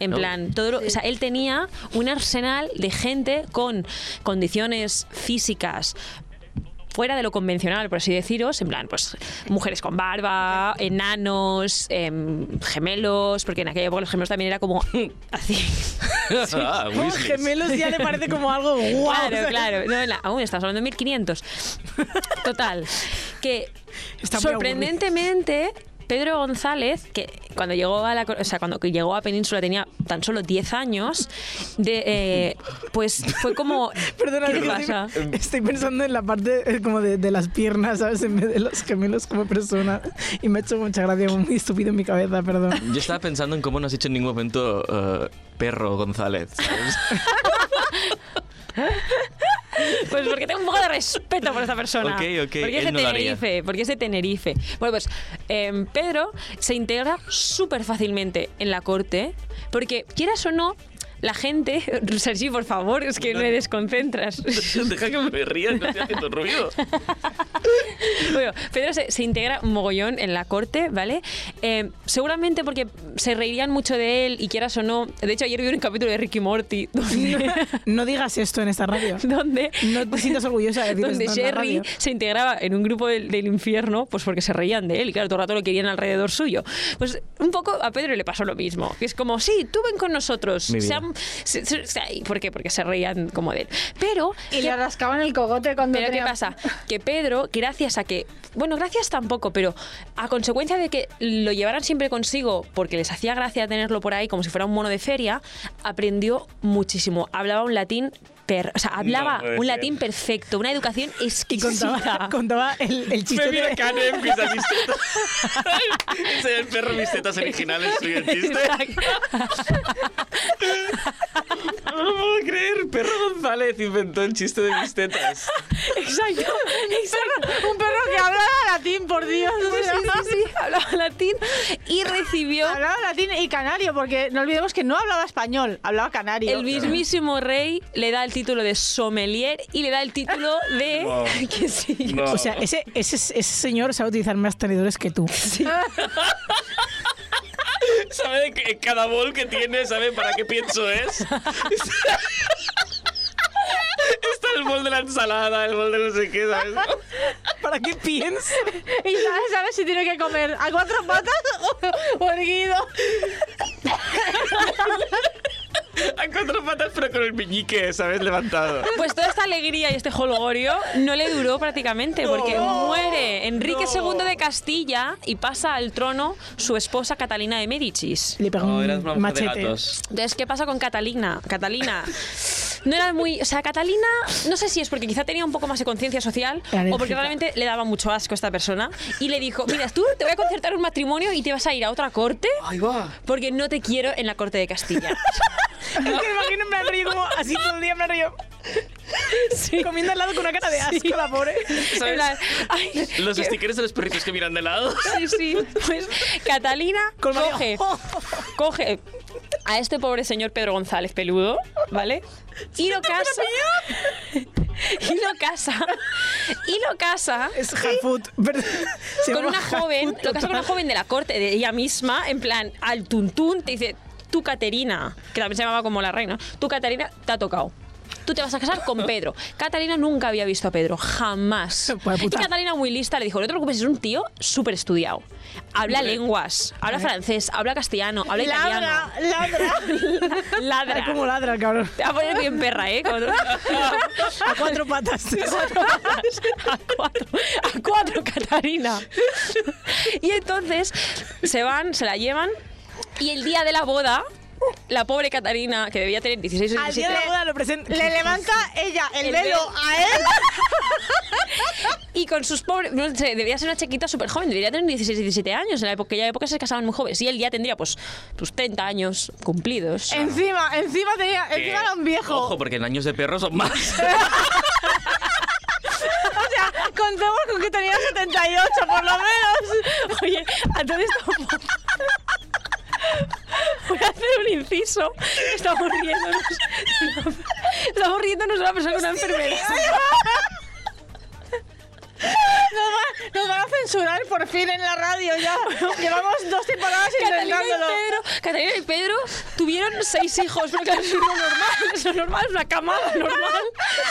En plan, todo lo- o sea, él tenía un arsenal de gente con condiciones físicas fuera de lo convencional, por así deciros, en plan, pues mujeres con barba, enanos, em, gemelos, porque en aquella época los gemelos también era como así. Ah, Como Weasleys. gemelos ya le parece como algo guau. Claro, claro. No, la- aún estamos hablando de 1500. Total. Que Está sorprendentemente. Pedro González, que cuando llegó a la, o sea, cuando llegó a Península tenía tan solo 10 años, de, eh, pues fue como Perdona, ¿qué te pasa? Estoy, estoy pensando en la parte eh, como de, de las piernas, ¿sabes? En vez de los gemelos como persona. Y me ha hecho mucha gracia, muy estúpido en mi cabeza, perdón. Yo estaba pensando en cómo no has dicho en ningún momento eh, perro González. ¿sabes? Pues porque tengo un poco de respeto por esta persona. Ok, ok, Porque es de no. Tenerife. Porque es de Tenerife. Bueno, pues em, Pedro se integra súper fácilmente en la corte. Porque, quieras o no, la gente. Sergi, por favor, es que me desconcentras. Deja que me ría, no estoy haciendo ruido. bueno, Pedro se, se integra un mogollón en la corte, ¿vale? Eh, seguramente porque se reirían mucho de él y quieras o no. De hecho, ayer vi un capítulo de Ricky Morty donde. No digas esto en esta radio. donde No te sientas orgullosa de decir donde esto en la Sherry radio. se integraba en un grupo del, del infierno, pues porque se reían de él y claro, todo el rato lo querían alrededor suyo. Pues un poco a Pedro le pasó lo mismo, que es como, sí, tú ven con nosotros. Sean- se- se- se- ¿y ¿Por qué? Porque se reían como de él. Pero, Y ¿qué le rascaban el cogote cuando pero ¿qué pasa? Que Pedro, gracias a que, bueno, gracias tampoco, pero a consecuencia de que lo llevaran siempre consigo, porque les hacía gracia tenerlo por ahí como si fuera un mono de feria, aprendió muchísimo. Hablaba un latín, per- o sea, hablaba puede un ser. latín perfecto, una educación Y exquisita. contaba, contaba el, el chiste de... Canem, mis tetas. Ese es el perro mis tetas originales, soy el chiste. No lo puedo creer, perro González inventó el chiste de mis tetas. Exacto, exacto. Un perro que habla latín, por Dios. Sí, sí, sí, hablaba latín y recibió Hablaba latín y canario, porque no olvidemos que no hablaba español, hablaba canario. el mismísimo rey le da el título de sommelier y le da el título de No. que sí. No. O sea, ese, ese, ese señor sabe utilizar más tenedores que tú. ¿Sabe que cada bol que tiene, sabe para qué pienso es? Está el bol de la ensalada, el bol de no sé qué, ¿sabes? ¿Para qué piensas? Y sabes, sabes si tiene que comer a cuatro patas o, o erguido. A cuatro patas, pero con el meñique, ¿sabes? Levantado. Pues toda esta alegría y este holgorio no le duró prácticamente porque muere Enrique II de Castilla y pasa al trono su esposa Catalina de Médicis. Le pega No, un machete. Entonces, ¿qué pasa con Catalina? Catalina no era muy... O sea, Catalina, no sé si es porque quizá tenía un poco más de conciencia social o porque realmente le daba mucho asco a esta persona y le dijo, mira, tú te voy a concertar un matrimonio y te vas a ir a otra corte Ahí va. porque no te quiero en la corte de Castilla. Es que me imagino en plan rollo como así todo el día, en plan rollo. Comiendo al lado con una cara de asco, la pobre. Ay, Los stickers de los perritos que miran de lado. Sí, sí. Pues Catalina coge, coge a este pobre señor Pedro González peludo, ¿vale? Y lo casa. Y lo casa. Y lo casa Es. Se con una joven, lo casa con una joven de la corte de ella misma, en plan, al tuntún, te dice, tú Caterina, que también se llamaba como la reina, tú Caterina, te ha tocado. Tú te vas a casar con Pedro. Catalina nunca había visto a Pedro, jamás. Y. Catalina muy lista le dijo, no te preocupes, es un tío súper estudiado. Habla lenguas, habla francés, habla castellano, habla Ladra, italiano. ladra. Ladra. Ay, cómo ladra cabrón. Te va a poner bien perra, ¿eh? Como- A cuatro patas. a cuatro, a cuatro Catarina. Y entonces se van, se la llevan y el día de la boda, la pobre Catarina, que debía tener 16 o Al día 17 de la boda lo presenta. Le levanta ella el, El velo velo. a él. y con sus pobres, no sé, debería ser una chiquita súper joven, debería tener 16 17 años, en la época, aquella época se casaban muy jóvenes y él ya tendría pues sus 30 años cumplidos. Encima, encima tenía, encima era un viejo. Ojo, porque en años de perro son más. O sea, contemos con que tenía 78 por lo menos. Oye, a todo esto voy a hacer un inciso. Estamos riéndonos. Estamos riéndonos de una persona con una enfermedad. Nos van, nos van a censurar por fin en la radio ya. Llevamos dos temporadas Catalina y intentándolo. Pedro, Catalina y Pedro tuvieron seis hijos, pero claro, es lo normal, es lo normal, es una camada normal.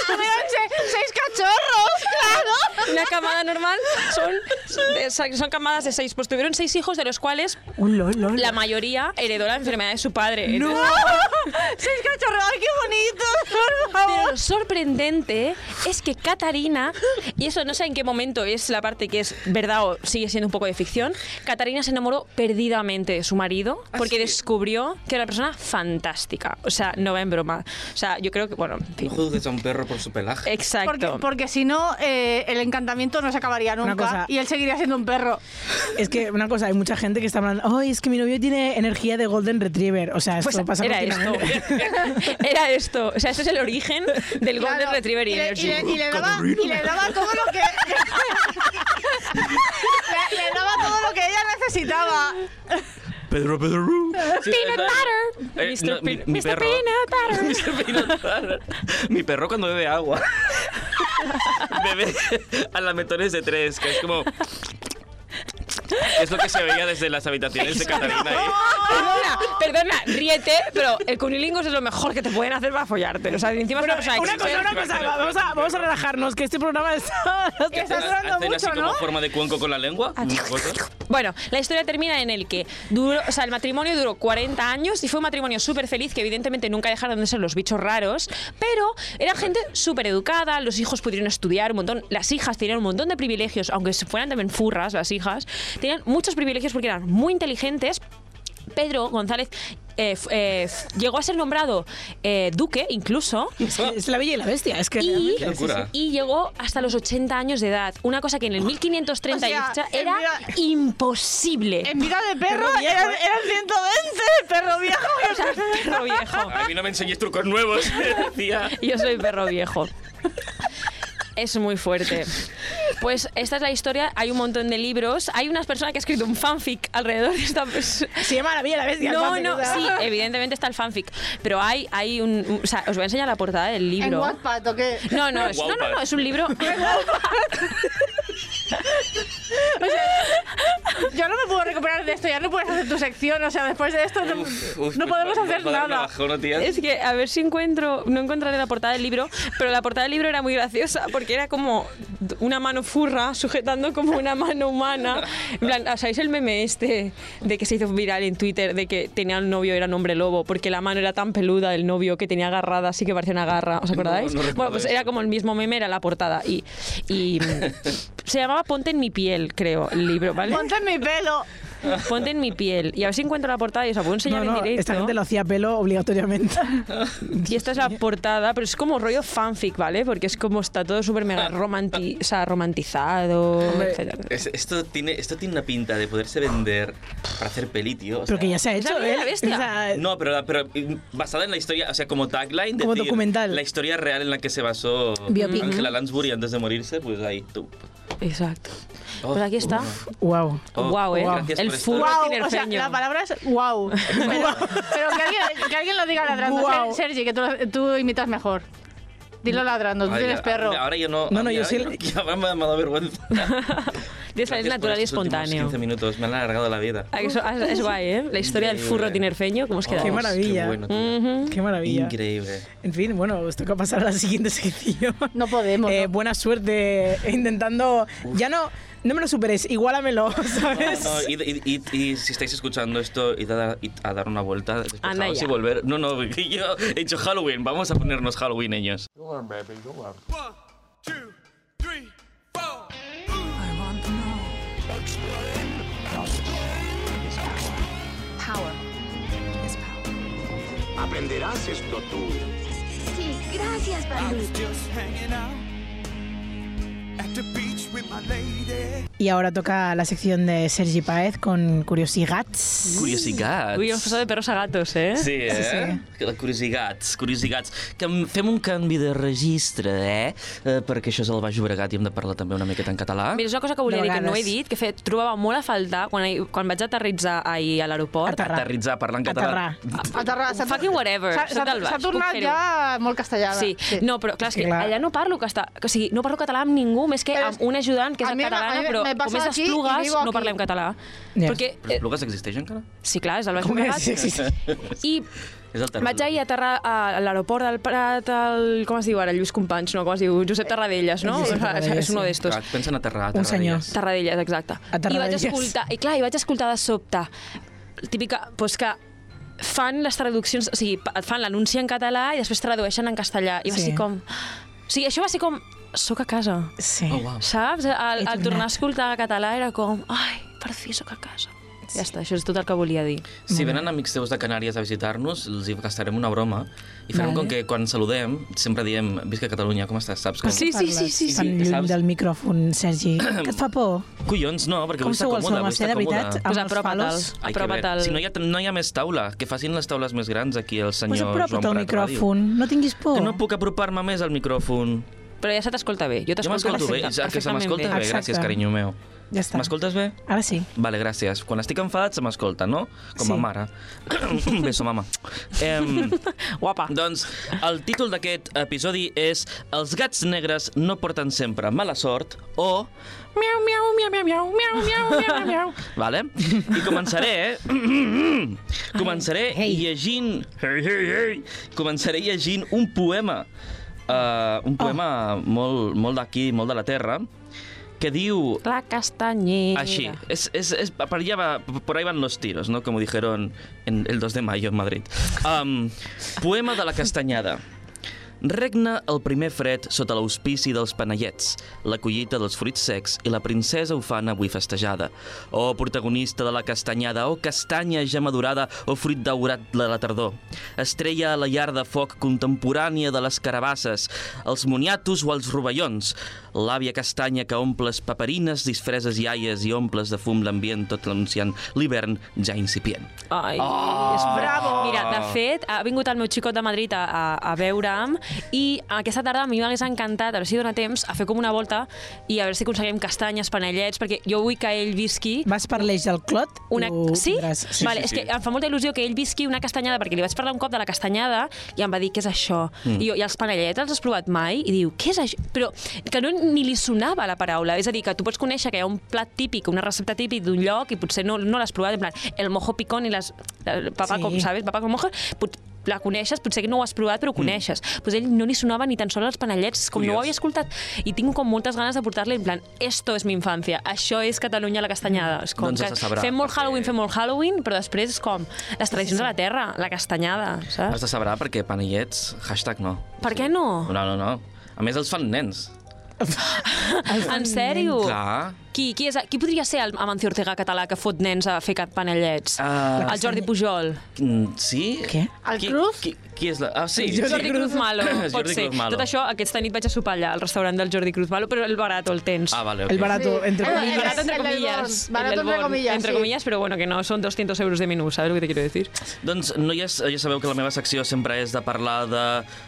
Tuvieron se- seis cachorros, claro. Una camada normal son, camadas de seis, pues tuvieron seis hijos, de los cuales Un lol, lol. la mayoría heredó la enfermedad de su padre. Entonces, Seis cachorros, ay, qué bonitos, por Pero. Lo sorprendente es que Catarina, y eso no sé en qué momento es la parte que es verdad o sigue siendo un poco de ficción, Catarina se enamoró perdidamente de su marido porque descubrió que era una persona fantástica. O sea, no va en broma. O sea, yo creo que, bueno, en fin. No juzgues a un perro por su pelaje. Exacto. Porque, porque si no, eh, el encantamiento no se acabaría nunca cosa. y él seguiría siendo un perro. Es que una cosa, hay mucha gente que está hablando, ay, es que mi novio tiene energía de Golden Retriever. O sea, esto Pues pasa era esto. era esto. O sea, ese es el origen del Golden Claro, Retriever y le, Energy. y le- y le daba, y le daba todo lo que le, le daba todo lo que ella necesitaba. Pedro, Pedro. Sí, Peanut butter. eh, Mr. no, mi, Pe- mi Mr. perro. Peanut butter. Mr. Peanut butter. Mi perro cuando bebe agua. bebe a lametones de tres, que es como. Es lo que se veía desde las habitaciones de Catarina. ahí. Perdona, perdona, ríete, pero el cunilingus es lo mejor que te pueden hacer para follarte. O sea, encima es una persona Una cosa, una cosa, va- vamos a, vamos a relajarnos, que este programa está... Está durando Hacen así mucho, como ¿no? forma de cuenco con la lengua. cosas. Bueno, la historia termina en el que duró, o sea, el matrimonio duró 40 años y fue un matrimonio súper feliz que evidentemente nunca dejaron de ser los bichos raros, pero era gente súper educada, los hijos pudieron estudiar un montón, las hijas tenían un montón de privilegios, aunque se fueran también furras las hijas, tenían muchos privilegios porque eran muy inteligentes. Pedro González eh, eh, llegó a ser nombrado eh, duque incluso. Es la bella y la bestia, es que Y, locura. y llegó hasta los 80 años de edad. Una cosa que en el 1538 O sea, era en vida- imposible. En vida de perro, Perro viejo, eran, eran 120, perro viejo. O sea, perro viejo. A mí no me enseñéis trucos nuevos, decía. Yo soy perro viejo. Es muy fuerte. Pues esta es la historia. Hay un montón de libros. Hay una persona que ha escrito un fanfic alrededor de esta persona. Se llama la bella la bestia. No, no, sí, evidentemente está el fanfic. Pero hay, hay un, un- O sea, os voy a enseñar la portada del ¿En libro. Wattpad o qué? No, no, es, no, no, no, es un libro. Yo no me puedo recuperar de esto, ya no puedes hacer tu sección, o sea, después de esto no, Uf, uf, no podemos va- hacer va nada. bajona. Es que a ver si encuentro, no encontraré la portada del libro, pero la portada del libro era muy graciosa porque era como una mano furra sujetando como una mano humana. En plan, ¿sabéis el meme este de que se hizo viral en Twitter de que tenía un novio era un hombre lobo porque la mano era tan peluda del novio que tenía agarrada así que parecía una garra? ¿Os acordáis? no recuerdo bueno, pues eso. era como el mismo meme, era la portada y, y se llamaba Ponte en mi piel, creo, el libro, ¿vale? Ponte en mi pelo. Ponte en mi piel y a ver si encuentro la portada y os la puedo enseñar No, no, en directo. esta gente lo hacía pelo obligatoriamente. Y esta es la portada, pero es como rollo fanfic, ¿vale? Porque es como está todo súper mega romanti o sea, romantizado, etcétera. Es- esto, tiene, esto tiene una pinta de poderse vender para hacer peli, tío. o Pero que sea- ya se ha hecho, ¿eh? la bestia. O sea, No, pero, pero mm, basada en la historia, o sea, como tagline, Como decir, documental. La historia real en la que se basó Biopic. Angela Lansbury antes de morirse, pues ahí tú. Exacto. Oh, Pues aquí está. wow. Oh, Guau, ¿eh? gracias El furro Wow, tiene o sea, ceño. la palabra es wow. Pero, pero que, alguien, que alguien lo diga ladrando. Ser- Sergi, que tú, tú imitas mejor. Dilo ladrando, tú Ay, tienes perro. Ahora yo no. No, no, yo sí- Ya me ha dado vergüenza. Que salir natural y espontáneo. 15 minutos, me han alargado la vida. Ah, eso- ah, Es guay, ¿eh? La historia del furro Increíble. tinerfeño, ¿cómo os queda? Qué maravilla. Qué bueno, tío. Ujú. Qué maravilla. Increíble. En fin, bueno, os toca pasar a la siguiente sección. No podemos. Eh, ¿no? buena suerte intentando. Ya no. No me lo superes, igualamelo, ¿sabes? No, no, id, id- id- y si estáis escuchando esto, id a, dar- id a dar una vuelta, Anda y volver. No, no, yo he hecho Halloween, vamos a ponernos Halloweeneños. One, two, Aprenderás esto tú. Sí, gracias, Balú. Y ahora toca la sección de Sergi Paez con Curiosigats. Curiositats. Uy, hemos pasado de perros a gatos, ¿eh? Sí, eh? Curiositats, curiositats. Que em- fem un canvi de registre, eh? eh? Perquè això és el Baix Llobregat i hem de parlar també una miqueta en català. Mira, és una cosa que volia De dir que no he dit, que fe, trobava molt a faltar quan, quan vaig aterritzar ahir a l'aeroport. Aterrar. Aterritzar, parlar en català. Aterrar. Aterrar, Fucking whatever, S'ha tornat ja molt castellana. Sí. no, però clar, és que Clar. allà no parlo casta... o sigui, no parlo català amb ningú, més que amb un ajudant que és a catalana, a però com és d'Esplugues vivo no parlem català. Ja. Perquè, Però Esplugues existeix encara? sí, clar, és del Baix Llobregat. I el vaig ahir aterrar a l'aeroport del Prat, el, com es diu ara, Lluís Companys, no, com es diu? Josep Tarradellas, no? Josep Tarradellas, és uno sí. d'estos. Clar, pensa en aterrar, Un senyor. Tarradellas. Tarradellas, exacte. A I vaig Tarradellas. escoltar, i clar, i vaig escoltar de sobte, típica, doncs que fan les traduccions, o sigui, et fan l'anunci en català i després tradueixen en castellà. I va Sí. ser com... O sigui, això va ser com... Soc a casa. Sí. Oh, wow. Saps? Al, al tornat. tornar a escoltar català era com... Ai, per fi sóc a casa. Ja està, això és tot el que volia dir. Si venen amics teus de Canàries a visitar-nos, els hi gastarem una broma i farem Vale. com que quan saludem sempre diem visca Catalunya, com estàs? Saps? Com... Sí, sí, sí, sí, Tan sí. lluny saps? del micròfon, Sergi. Que et fa por? Collons, no, perquè Com vull estar sou els còmode, vull homes, eh, estar de veritat? Pues els apropa't falos. al, Ai, que apropa't bé. al... Si no hi, ha, no hi ha més taula, que facin les taules més grans aquí el senyor Pues apropa't Joan al Prat Ràdio. micròfon, no tinguis por. Que no puc apropar-me més al micròfon. Però ja se t'escolta bé. Jo t'escolto bé, ja que se m'escolta bé. Exacte. Gràcies, carinyo meu. Ja està. M'escoltes bé? Ara sí. Vale, gràcies. Quan estic enfadat se m'escolta, no? Com Sí. a mare. Beso, mama. Em, Guapa. doncs el títol d'aquest episodi és Els gats negres no porten sempre mala sort o miau, miau, miau, miau, miau, miau, miau, miau, miau. Vale? I començaré, eh? començaré Hey. llegint... Hey, hey, hey! Començaré llegint un poema. Uh, un poema molt, molt d'aquí, molt de la terra, que diu La castanyera. Así, es, es, es, para allá va, por ahí van los tiros, ¿no? Como dijeron en el 2 de mayo en Madrid. Am, poema de la castañada. Regna el primer fred sota l'auspici dels panellets, la collita dels fruits secs i la princesa ho fan avui festejada. O protagonista de la castanyada, o castanya ja madurada, o fruit daurat de la tardor. Estrella a la llar de foc contemporània de les carabasses, els moniatos o els rovellons. L'àvia castanya que omples paperines, disfreses i aies i omples de fum l'ambient tot anunciant l'hivern ja incipient. Ai, oh, és bravo! Mira, de fet, ha vingut el meu xicot de Madrid a, a, a veure'm i aquesta tarda a mi m'hagués encantat, a veure si dona temps, a fer com una volta i a veure si aconseguim castanyes, panellets, perquè jo vull que ell visqui Vas per l'eix del Clot? una... Ho Sí? Sí, vale, sí, és sí. que em fa molta il·lusió que ell visqui una castanyada, perquè li vaig parlar un cop de la castanyada i em va dir, què és això? Mm. I, jo, I els panellets els has provat mai? I diu, què és això? Però que no ni li sonava la paraula. És a dir, que tu pots conèixer que hi ha un plat típic, una recepta típic d'un lloc i potser no, no l'has provat, en plan, el mojo picón i les... El papa, Sí. com sabes, papa con mojo, pot, la coneixes, potser que no ho has provat, però ho coneixes. Mm. Pues ell no li sonava ni tan sols els panellets, com no ho Curiós. havia escoltat. I tinc com moltes ganes de portar-li en plan, esto és mi infància, això és Catalunya la castanyada. És com Doncs que sabrà, fem molt perquè- Halloween, fem molt Halloween, però després és com les tradicions de la terra, la castanyada, Has saps? de saber perquè panellets, hashtag no. Per què no? No, no, no. A més, els fan nens. En sèrio? Clar. Qui, qui, és, qui podria ser el Amancio Ortega català que fot nens a fer panellets? Ah, el Jordi Pujol. Mm, Sí? Què? El Qui, Cruz? Qui, qui és la... Ah, sí. Jordi Cruz Malo, pot Jordi ser. Cruz Malo. Tot això, aquesta nit vaig a sopar allà, al restaurant del Jordi Cruz Malo, però el barato el tens. Ah, vale, ok. El barato, entre Eh, El comillas. barato entre el comillas. Barato El del entre comillas, Entre sí. comillas, pero bueno, que no son 200 euros de menú, ¿sabes lo que te quiero decir? Doncs, noies, ja sabeu que la meva secció sempre és de parlar de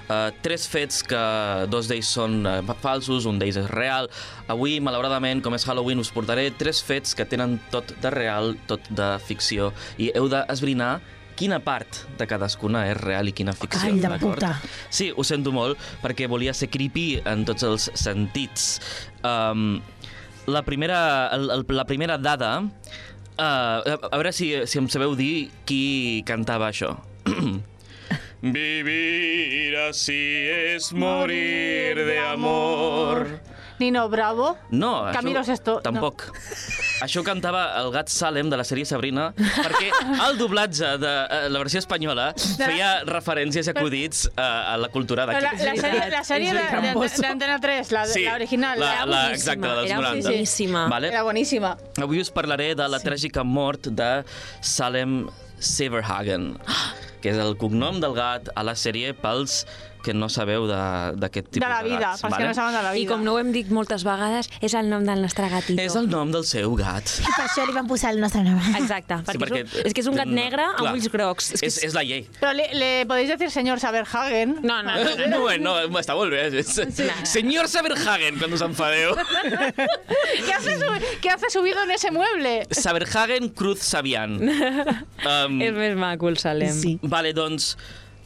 uh, tres fets que dos d'ells són uh, falsos, un d'ells és real. Avui, malauradament, com és Halloween, us portaré tres fets que tenen tot de real, tot de ficció, i heu d'esbrinar quina part de cadascuna és real i quina ficció. Ai, de puta. Sí, ho sento molt, perquè volia ser creepy en tots els sentits. Um, la, primera, el, el, la primera dada... Uh, a, a veure si, si em sabeu dir qui cantava això. Vivir así es morir de amor. Nino Bravo. No, Camilo això, Sesto, no. Tampoc. Això cantava el gat Salem de la sèrie Sabrina, perquè el doblatge de eh, la versió espanyola feia referències i acudits eh, a la cultura La, d'aquí. la sèrie, la sèrie de, de, tramposo. d'Antena 3, la, Sí, la original, la- era, la- exacte, la dels era 90. boníssima. Vale? era boníssima. Avui us parlaré de la tràgica mort de Salem Severhagen, que és el cognom del gat a la sèrie pels que no sabeu de- d'aquest tipus De la vida, gats. pels que no saben de la vida. I com no ho hem dit moltes vegades, és el nom del nostre gatito. És el nom del seu gat. I per això li van posar el nostre nom. Exacte, perquè, perquè- és, un, és que és un gat negre amb Clar. ulls grocs. És que És, és la llei. Pero le, le podéis decir señor Saberhagen. No, no, no. no. No, no, està molt bé. És- Senyor Saberhagen, quan us enfadeu. ¿Qué, hace su- ¿Qué hace subido en ese mueble? Saberhagen Cruz Sabian. Um, És més maco el Salem. Sí. Vale, doncs,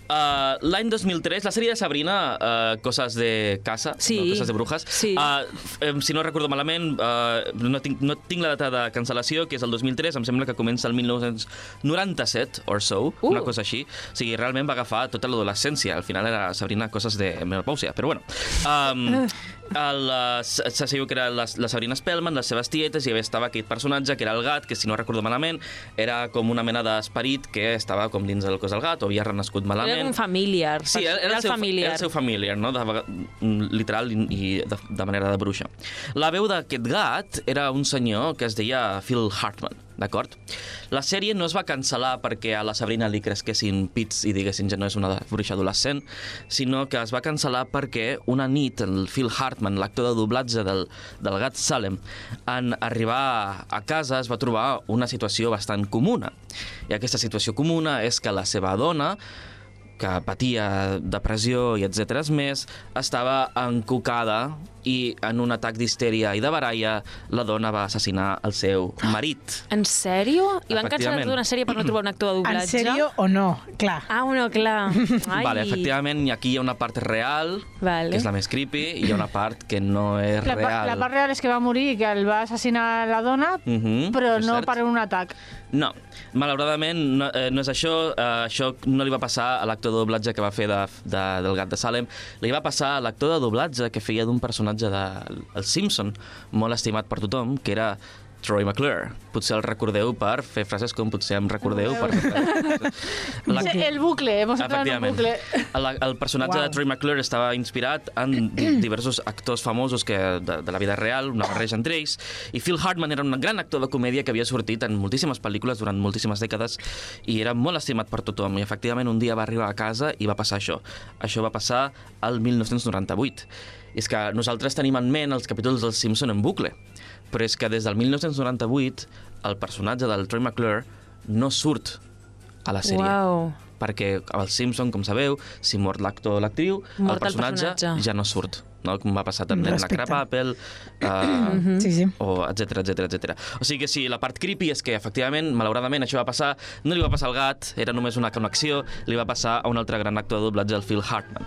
uh, l'any 2003, la sèrie de Sabrina, uh, Coses de casa, Sí. no, Coses de brujas, Sí. uh, um, si no recordo malament, uh, no, tinc, no tinc la data de cancel·lació, que és el 2003, em sembla que comença el 1997 or so, Uh. una cosa així. O sigui, realment va agafar tota l'adolescència. Al final era Sabrina Coses de menopàusia, però bueno. Um, uh, se se sabia que era la, la Sabrina Spellman, les seves tietes, i estava aquest personatge, que era el gat, que si no recordo malament, era com una mena d'esperit que estava com dins del cos del gat, o havia renascut malament. Era un familiar. Sí, era, era, el seu, familiar. era el seu familiar, no? de, literal i, i de, de manera de bruixa. La veu d'aquest gat era un senyor que es deia Phil Hartman, d'acord? La sèrie no es va cancel·lar perquè a la Sabrina li cresquessin pits i diguessin ja no és una bruixa adolescent, sinó que es va cancel·lar perquè una nit el Phil Hartman, l'actor de doblatge del, del gat Salem, en arribar a casa es va trobar una situació bastant comuna. I aquesta situació comuna és que la seva dona que patia depressió i etc més, estava encocada i en un atac d'histèria i de baralla la dona va assassinar el seu marit. En sèrio? I van cancel·lar tota una sèrie per no trobar un actor de En doblatge? sèrio o no? Clar. Ah, no, clar. Ai. Vale, efectivament, i aquí hi ha una part real, Vale. que és la més creepy, i hi ha una part que no és La, real. la part real és que va morir i que el va assassinar la dona, Mhm, però és no cert. per un atac. No, malauradament no, eh, no és això. Eh, això no li va passar a l'actor de doblatge que va fer de, de, del gat de Salem. Li va passar a l'actor de doblatge que feia d'un personatge de Simpson, molt estimat per tothom, que era Troy McClure. Potser el recordeu per fer frases com potser em recordeu per. La- El bucle, hemos entrado en un bucle. El, el personatge Uau. de Troy McClure estava inspirat en di- diversos actors famosos que, de, de la vida real, una barreja entre ells, i Phil Hartman era un gran actor de comèdia que havia sortit en moltíssimes pel·lícules durant moltíssimes dècades i era molt estimat per tothom. I efectivament un dia va arribar a casa i va passar això. Això va passar al 1998. I és que nosaltres tenim en ment els capítols dels Simpson en bucle, però és que des del 1998 el personatge del Troy McClure no surt a la sèrie Uau. perquè al Simpson, com sabeu, si mor l'actor o l'actriu, el Mort el personatge. ja no surt, no? com va passar també la Respecte. Crab Apple, uh, Sí, sí. o etc etc etc. O sigui que sí, la part creepy és que, efectivament, malauradament, això va passar, no li va passar al gat, era només una connexió, li va passar a un altre gran actor de doblatge, el Phil Hartman.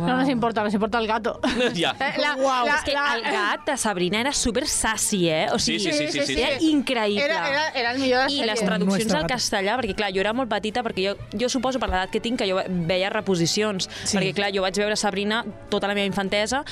No nos importa, nos importa el gato. ja. Eh, la- Uau, la- És que la- el gat de Sabrina era super sassy, eh? O sigui, Sí, sí, sí, sí, sí. era increïble. Era, era, era el millor de la I sèrie. les traduccions al castellà, perquè clar, jo era molt petita, perquè jo, jo suposo per l'edat que tinc que jo veia reposicions, Sí. perquè clar, jo vaig veure Sabrina tota la meva infantesa,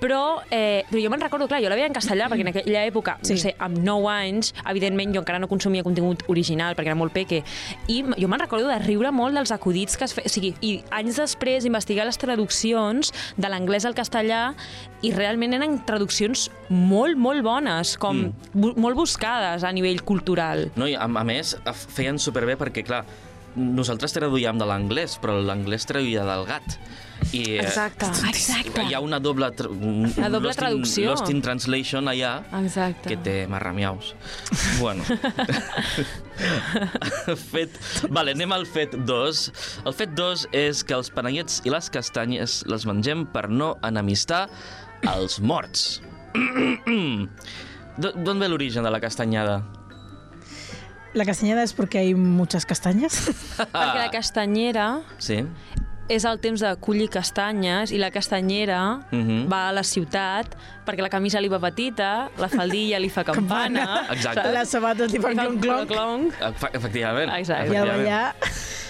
però, eh, però jo me'n recordo, clar, jo la veia en castellà, perquè en aquella època, Sí. no sé, amb 9 anys, evidentment jo encara no consumia contingut original, perquè era molt peque, i jo me'n recordo de riure molt dels acudits que es feien, o sigui, i anys després investigar les traduccions de l'anglès al castellà, i realment eren traduccions molt, molt bones, com Mm. bu molt buscades a nivell cultural. No, i a, a més, feien superbé perquè, clar, nosaltres traduïem de l'anglès, però l'anglès traduïa del gat. I, eh, Exacte, exacte. Hi ha una doble, Una doble lost in- traducció. Lost in translation allà, Exacte. que té marramiaus. Bueno. fet... Vale, anem al fet 2. El fet 2 és que els panellets i les castanyes les mengem per no enemistar els morts. D'on ve l'origen de la castanyada? La castañeda es porque hay muchas castañas. Perquè la castanyera Sí? És el temps de collir castanyes i la castanyera Mhm. va a la ciutat perquè la camisa li va petita, la faldilla li fa campana. Exacte. zapatos tipo Li fa clon clon. clonc. Efe- Efectivament. Exacte. Y ahora efectivament. ya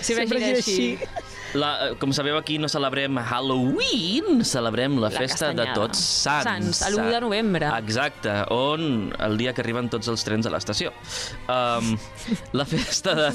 Sempre gira gira així. La, eh, com sabeu, aquí no celebrem Halloween, celebrem la, La festa de castanyada. tots Sants. Sants, el 1 de novembre. Exacte, on el dia que arriben tots els trens a l'estació. Um, la festa de,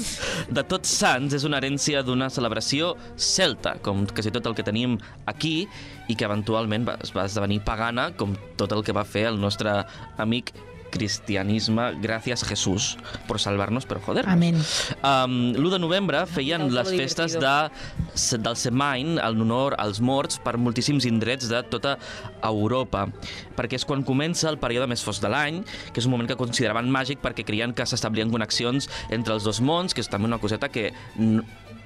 de tots Sants és una herència d'una celebració celta, com quasi tot el que tenim aquí, i que eventualment va, es va esdevenir pagana, com tot el que va fer el nostre amic cristianisme, gràcies Jesús por salvarnos, però joder-nos. Amén. Um, L'1 de novembre feien les festes divertido. de, del Semain en honor als morts per moltíssims indrets de tota Europa, perquè és quan comença el període més fosc de l'any, que és un moment que consideraven màgic perquè creien que s'establien connexions entre els dos mons, que és també una coseta que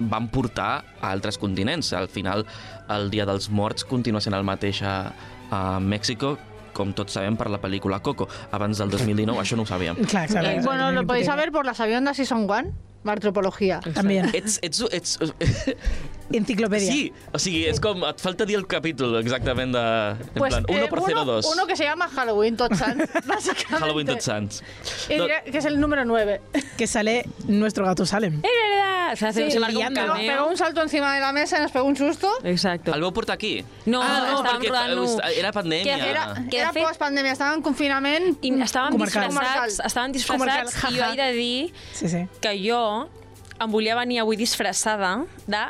van portar a altres continents. Al final, el Dia dels Morts continua sent el mateix a, a Mèxico, com tots sabem per la pel·lícula Coco. Abans del 2019 això no ho sabíem. Claro, claro. Eh, bueno, lo podéis saber por la Sabionda Season 1, la antropología. También. Ets, ets, ets, Enciclopedia. Sí, o sigui, és com, et falta dir el capítol exactament de... En plan, 1 eh, por uno, 02. uno que se llama Halloween Tots Sants, básicamente. Halloween Tots Sants. Y No, diré que es el número 9. Que sale nuestro gato Salem. ¡Es verdad! Se, hace, Sí, se marca un cameo. pegó un salto encima de la mesa y nos pegó un susto. Exacto. el vau portar aquí? No, ah, no perquè eh, era pandèmia. Que Era, Que era fet- post-pandèmia, estava en confinament. I estaven Comarcal. disfressats, estaven Comarcal, disfressats i jo he de dir Sí, sí. que jo em volia venir avui disfressada de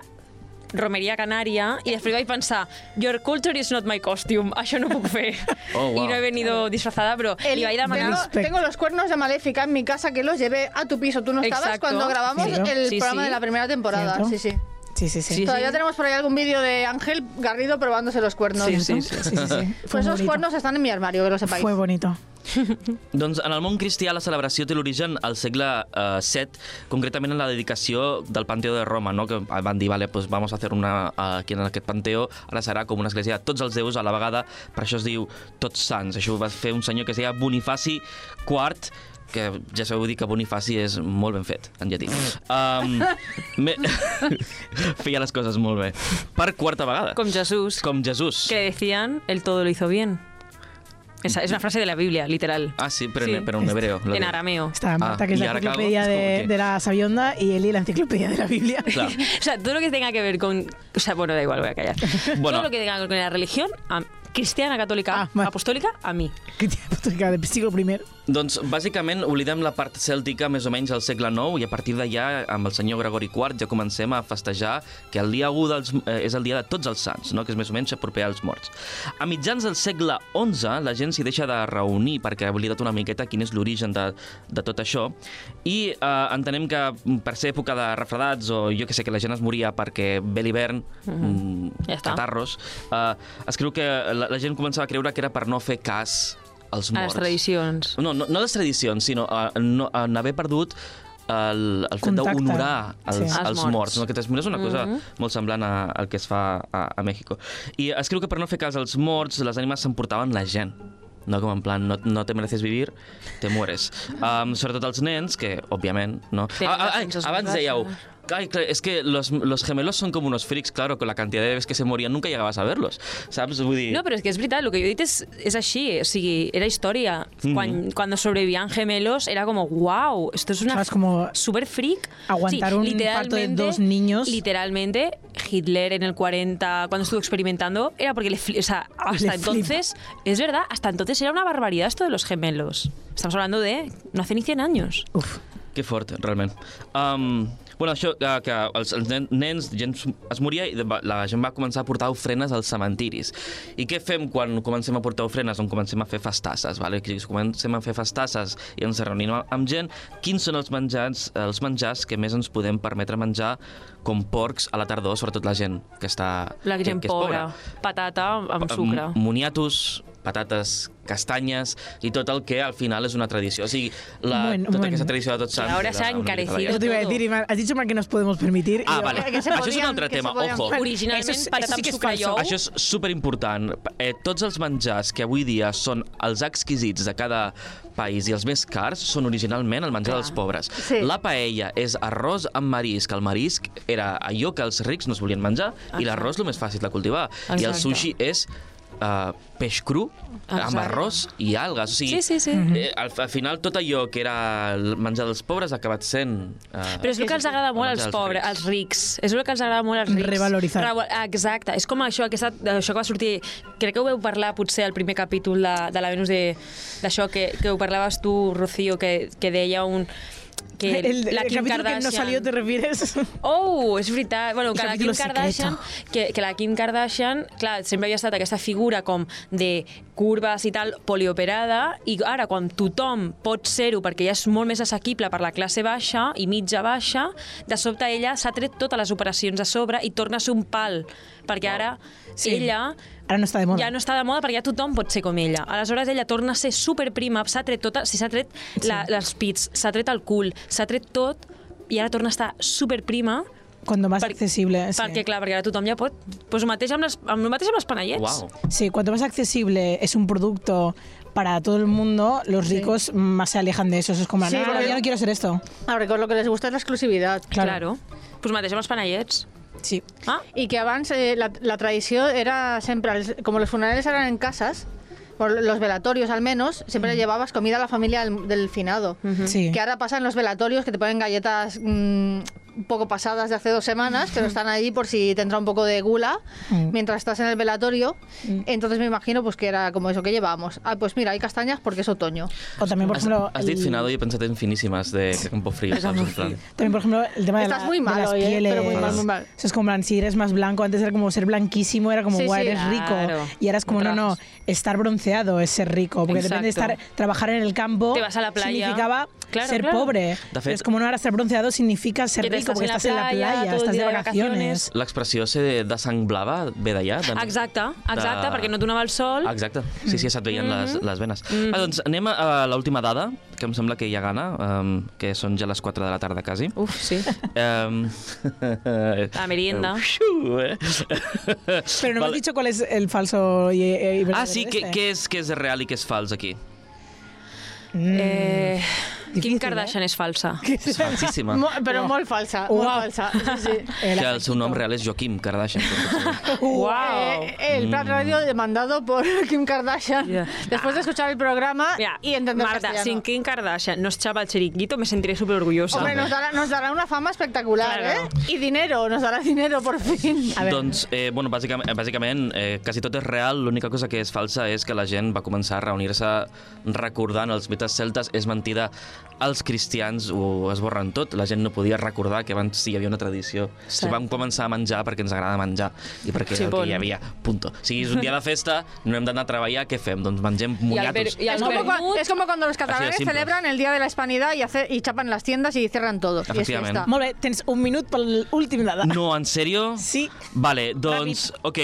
romeria canària i després vaig pensar, your culture is not my costume, això no puc fer. Oh, wow. I no he venido disfrazada, però El- li vaig demanar... tengo, tengo los cuernos de Maléfica en mi casa que los llevé a tu piso. Tú no estabas Exacto. cuando grabamos Cierto. el Sí, programa sí. de la primera temporada. Cierto. Sí, sí. Sí, sí, sí. Sí, Todavía tenemos por ahí algún vídeo de Ángel Garrido probándose los cuernos. Sí, sí, Sí, sí, sí. Fue Pues esos bonito. cuernos están en mi armario, que lo sepáis. Fue bonito. Doncs en el món cristià la celebració té l'origen al segle eh, VII, concretament en la dedicació del Panteó de Roma, no? que van dir, vale, pues vamos a hacer una eh, aquí en aquest panteó, ara serà com una església de tots els déus a la vegada, per això es diu Tots Sants. Això ho va fer un senyor que es deia Bonifaci IV, que ja sabeu dir que Bonifaci és molt ben fet, en llatí. Um, me... Feia les coses molt bé. Per quarta vegada. Com Jesús, Com Jesús. que decían, el todo lo hizo bien. Esa es una frase de la Biblia, literal. Ah, sí, però, Sí. En, hebreo. En arameo. Está Marta, Ah, que es ¿y la enciclopedia de, la Sabionda, y Eli, la enciclopedia de la Biblia. O sea, todo lo que tenga que ver con... O sea, bueno, da igual, voy a callar. Bueno. Todo lo que tenga que ver con la religión, a- cristiana, católica, Ah, apostólica, a mí. Cristiana Apostólica del siglo primero. Doncs, bàsicament, oblidem la part cèltica més o menys al segle IX i a partir d'allà, amb el senyor Gregori IV, ja comencem a festejar que el dia 1 dels, eh, és el dia de tots els sants, no? que és més o menys proper als morts. A mitjans del segle XI, la gent s'hi deixa de reunir perquè ha oblidat una miqueta quin és l'origen de, de tot això i eh, entenem que per ser època de refredats o jo que sé, que la gent es moria perquè ve l'hivern, mm Ja està. catarros, eh, es creu que la, la gent començava a creure que era per no fer cas als A morts. les tradicions. No, no, no les tradicions, sinó a, no, en haver perdut el, el fet d'honorar els, Sí. els, Els morts. No? Que és una cosa molt semblant a, al que es fa a, a México. I es creu que per no fer cas als morts, les ànimes s'emportaven la gent. No com en plan, no, no te mereces vivir, te mueres. Um, sobretot els nens, que, òbviament, no... Ah, ah, defenses abans dèieu, Ay, claro, es que los, los gemelos son como unos freaks, claro, con la cantidad de bebés que se morían nunca llegabas a verlos, saps? Vull dir... No, però és que és veritat, el que jo he dit és, és així, o sigui, era història. Mhm. Quan, cuando sobrevivían gemelos era como, wow, esto es una Claro, es como super freak. aguantar un parto de dos niños. Literalmente, Hitler en el 40, cuando estuvo experimentando, era porque le, o sea, hasta Le entonces, es verdad, hasta entonces era una barbaridad esto de los gemelos. Estamos hablando de no hace ni 100 años. Uf. Que fort, realment. Um, bueno, això, eh, que els, els nen- nens, gent es moria i la gent va començar a portar ofrenes als cementiris. I què fem quan comencem a portar ofrenes? Doncs comencem a fer festasses, vale? Que si comencem a fer festasses i ens reunim amb gent, quins són els menjars, els menjars que més ens podem permetre menjar com porcs a la tardor, sobretot la gent que està... La que, gent que és pobra, patata amb sucre. Moniatos, patates, castanyes i tot el que al final és una tradició. O sigui, la, un tota moment. aquesta tradició de tots sants... ahora queda se ha una miqueta encarecido. te iba a decir, has dicho mal que nos podemos permitir. Ah, vale. que se Això és un altre que tema, ojo. Originalment, Eso es- patata eso sí que és sucre i falso. ou. Això és superimportant. Eh, tots els menjars que avui dia són els exquisits de cada país i els més cars són originalment el menjar Clar. dels pobres. Sí. La paella és arròs amb marisc. El marisc era allò que els rics no es volien menjar i l'arròs el més fàcil de cultivar. I el Exacte. sushi és uh, peix cru amb Exacte. arròs i algues. O sigui, Sí, sí, sí. Eh, al, al final tot allò que era el menjar dels pobres ha acabat sent... Uh, Però és el que els agrada molt als pobres, als rics. És el que els agrada molt als rics. Revaloritzar. Reval- Exacte. És com això, aquesta, això que va sortir... Crec que ho veu parlar potser al primer capítol de, de la Venus de- d'això que, que ho parlaves tu, Rocío, que, que deia un... Que el, el la Kim capítulo que Kardashian... no salió, ¿te refieres? Oh, és veritat. Bueno, que El la Kim capítulo Kardashian, que, que la Kim Kardashian, clar, sempre havia estat aquesta figura com de curves i tal, polioperada, i ara quan tothom pot ser-ho perquè ja és molt més assequible per la classe baixa i mitja baixa, de sobte ella s'ha tret totes les operacions a sobre i torna a ser un pal, perquè ara Sí. ella Ahora no está de moda. ja no està de moda perquè ja tothom pot ser com ella. Aleshores ella torna a ser superprima, s'ha tret tota, si s'ha tret la, les pits, s'ha tret el cul, s'ha tret tot i ara torna a estar superprima Cuando más Per- accesible. sí. perquè, clar, perquè ara tothom ja pot... Pues el mateix amb les, amb el mateix amb les panellets. Uau. Sí, cuanto más accesible es un producto para todo el mundo, los ricos más se alejan de eso. Eso es como, Sí, no, no, yo no quiero ser esto. A ver, con lo que les gusta es la exclusividad. Claro. Claro. Pues mateix amb els panellets. Sí. Ah, Y que abans eh, la, la tradició era siempre, els- como los funerales eran en casas, por los velatorios al menos, siempre llevabas comida a la familia del, del finado. Sí. Que ahora pasa en los velatorios que te ponen galletas mm, un poco pasadas de hace dos semanas, pero están ahí por si te entra un poco de gula Mm. mientras estás en el velatorio. Entonces me imagino pues que era como eso que llevábamos. Ah, pues mira, hay castañas porque es otoño. O también, por Has, ejemplo. has finado i he en finíssimes de Campo Frío, saps? En plan... También, por ejemplo, el tema de, Estás la- muy de mal las hoy, ¿eh? pieles. Pero muy mal, muy mal. Eso es como, plan, si eres más blanco, antes era como ser blanquísimo, era como, Sí, guau, sí. eres rico. Claro. Y ahora es como, no, no, estar bronceado es ser rico. Porque depende de Exacto. estar, trabajar en el campo. Te vas a la playa. Significaba Claro, ser claro. pobre. De fet- es como no, ahora estar bronceado significa ser Que te rico, estás porque en la estás en la playa, playa, estás de de vacaciones. L'expressió ser de sang blava ve d'allà? De... exacte, exacte, de- perquè no donava el sol. Exacte, sí, sí, se't veien les, Mm-hmm. les venes. Ah, doncs anem a, a l'última dada, que em sembla que ja gana, um, que són ja les 4 de la tarda quasi. Uf, sí. Um, La merienda. Eh? Pero no me Vale. has dicho cuál es el falso y, y Ah, sí, de què, este. és, què és real i què és fals aquí? Mm. Eh, Kim Kardashian és falsa. És falsíssima. Mo- però molt falsa, molt Uau. falsa. Sí, sí. Eh, Que el seu nom real és Joaquim Kardashian. Wow. Eh, el Prat Radio demandado por Kim Kardashian Ya. después de escuchar el programa Mira, y entender Marta, castellano. sin Kim Kardashian nos chava el chiringuito, me sentiré súper orgullosa. Hombre, nos dará, nos dará una fama espectacular, Claro. ¿eh? Y dinero, nos dará dinero por fin. A veure, Doncs, eh, bueno, bàsicament, bàsicament eh, quasi tot és real, l'única cosa que és falsa és que la gent va començar a reunir-se recordant els mites celtes, és mentida, els cristians ho esborren tot, la gent no podia recordar que abans hi havia una tradició. Cert. Sí. Vam començar a menjar perquè ens agrada menjar i perquè Sí, sí, el bon. que hi havia, punto. O sigui, és un dia de festa, no hem d'anar a treballar, què fem? Doncs mengem I moniatos. i el Es como, vermut, cua- es como cuando los catalanes celebran el Día de la Hispanidad y, hace, y chapan las tiendas y cierran todo. Es Efectivament. molt bé, tens un minut per l'últim dada. No, en sèrio? Sí. Vale, doncs, ok.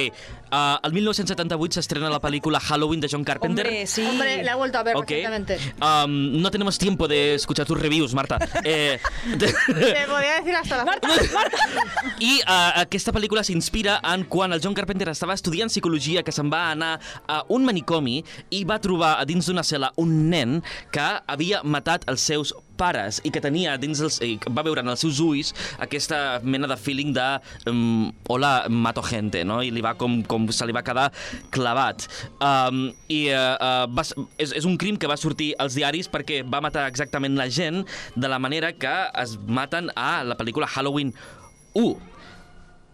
Uh, el 1978 s'estrena la pel·lícula Halloween de John Carpenter. Hombre, sí. Hombre, la he vuelto a ver Ok. recientemente. Um, no tenemos tiempo de escuchar tus reviews, Marta. Eh, Te podría decir hasta la Marta, I uh, aquesta pel·lícula s'inspira en quan el John Carpenter estava estudiant psicologia, que se'n va anar a un manicomi i va trobar a dins d'una cel·la un nen que havia matat els seus pares i que tenia dins els... i va veure en els seus ulls aquesta mena de feeling de um, hola, mato gente, no? I li va com, com se li va quedar clavat. Um, I uh, uh, va, és, és un crim que va sortir als diaris perquè va matar exactament la gent de la manera que es maten a la pel·lícula Halloween 1.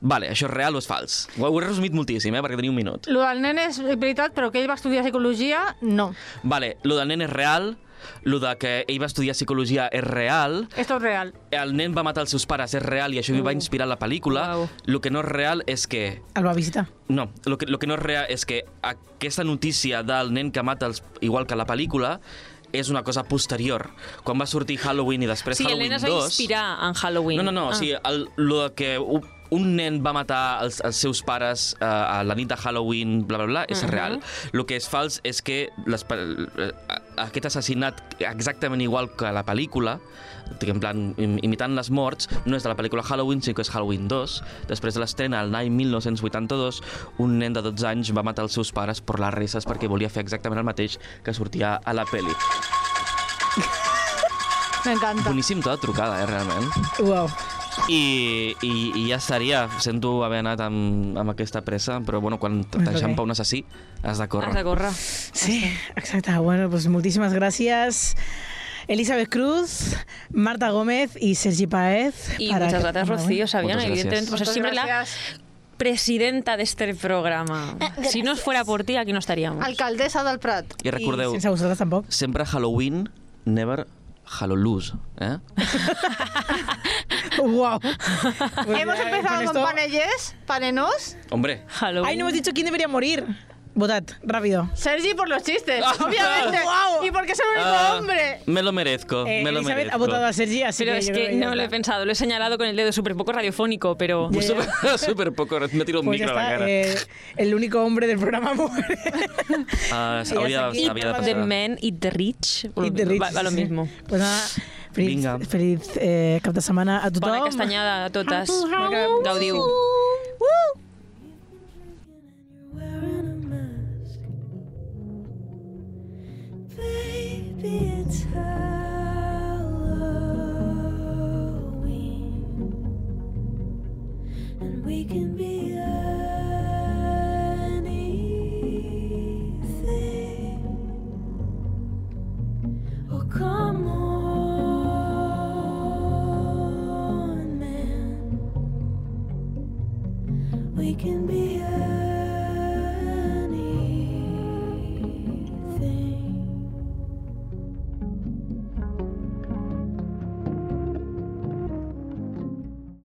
Vale, això és real o és fals? Ho, ho he resumit moltíssim, eh, perquè tenia un minut. Lo del nen és veritat, però que ell va estudiar psicologia, no. Vale, lo del nen és real, lo de que ell va estudiar psicologia és real, Esto es real. el nen va matar els seus pares és real i això uh. va inspirar la pel·lícula. Uau. Lo que no és real és que El va visitar. No, lo que, lo que no és real és que aquesta notícia del nen que mata els, igual que la pel·lícula és una cosa posterior. Quan va sortir Halloween i després Sí, el Halloween nen es va 2... inspirar en Halloween. No, no, no, ah. o sigui, el, lo de que un, nen va matar els, els seus pares uh, a la nit de Halloween, bla, bla, bla, és uh -huh. real. El que és fals és que les, eh, aquest assassinat exactament igual que la pel·lícula, en plan, im- imitant les morts, no és de la pel·lícula Halloween, sinó que és Halloween 2. Després de l'estrena, l'any 1982, un nen de 12 anys va matar els seus pares per les risses perquè volia fer exactament el mateix que sortia a la pel·li. Me encanta. Boníssim tota trucada, eh, realment. Uau. I, i, i ja estaria. Sento haver anat amb, amb aquesta pressa, però bueno, quan t'enxampa que- un assassí, has de córrer. Has de córrer. Sí, exacte. Bueno, pues muchísimas gracias. Elizabeth Cruz, Marta Gómez y Sergi Paez. Y para muchas gracias, Rocío Sabiana, gracias. evidentemente. Pues es siempre la gracias. presidenta de este programa. Si no fuera por ti, aquí no estaríamos. Alcaldesa del Prat. I recordeu, Y sense vosaltres tampoc. sempre Halloween, never Halloween, eh? Wow. Pues Hemos ya, empezado con, esto- panelles, panenos. Hombre, Halloween. Ay, no hemos dicho quién debería morir. Votad, rápido. Sergi por los chistes, obviamente. Guau. Y porque es el único ah, hombre. me lo merezco, Eh, me lo Elizabeth merezco. ha votado a Sergi, así Pero que es yo que ya no lo he está. pensado, lo he señalado con el dedo súper poco radiofónico, pero... Ya, ya. Súper super poco, me tiro un Pues ya micro a la está, cara. eh, el único hombre del programa muere. Ah, ya hauria, está aquí. de The passar. men eat the rich. Y Rich, va, va lo sí, mismo. Pues nada, feliz, Vinga. feliz eh, cap de setmana a tothom. Bona castanyada a totes. Gaudiu. wearing and we can be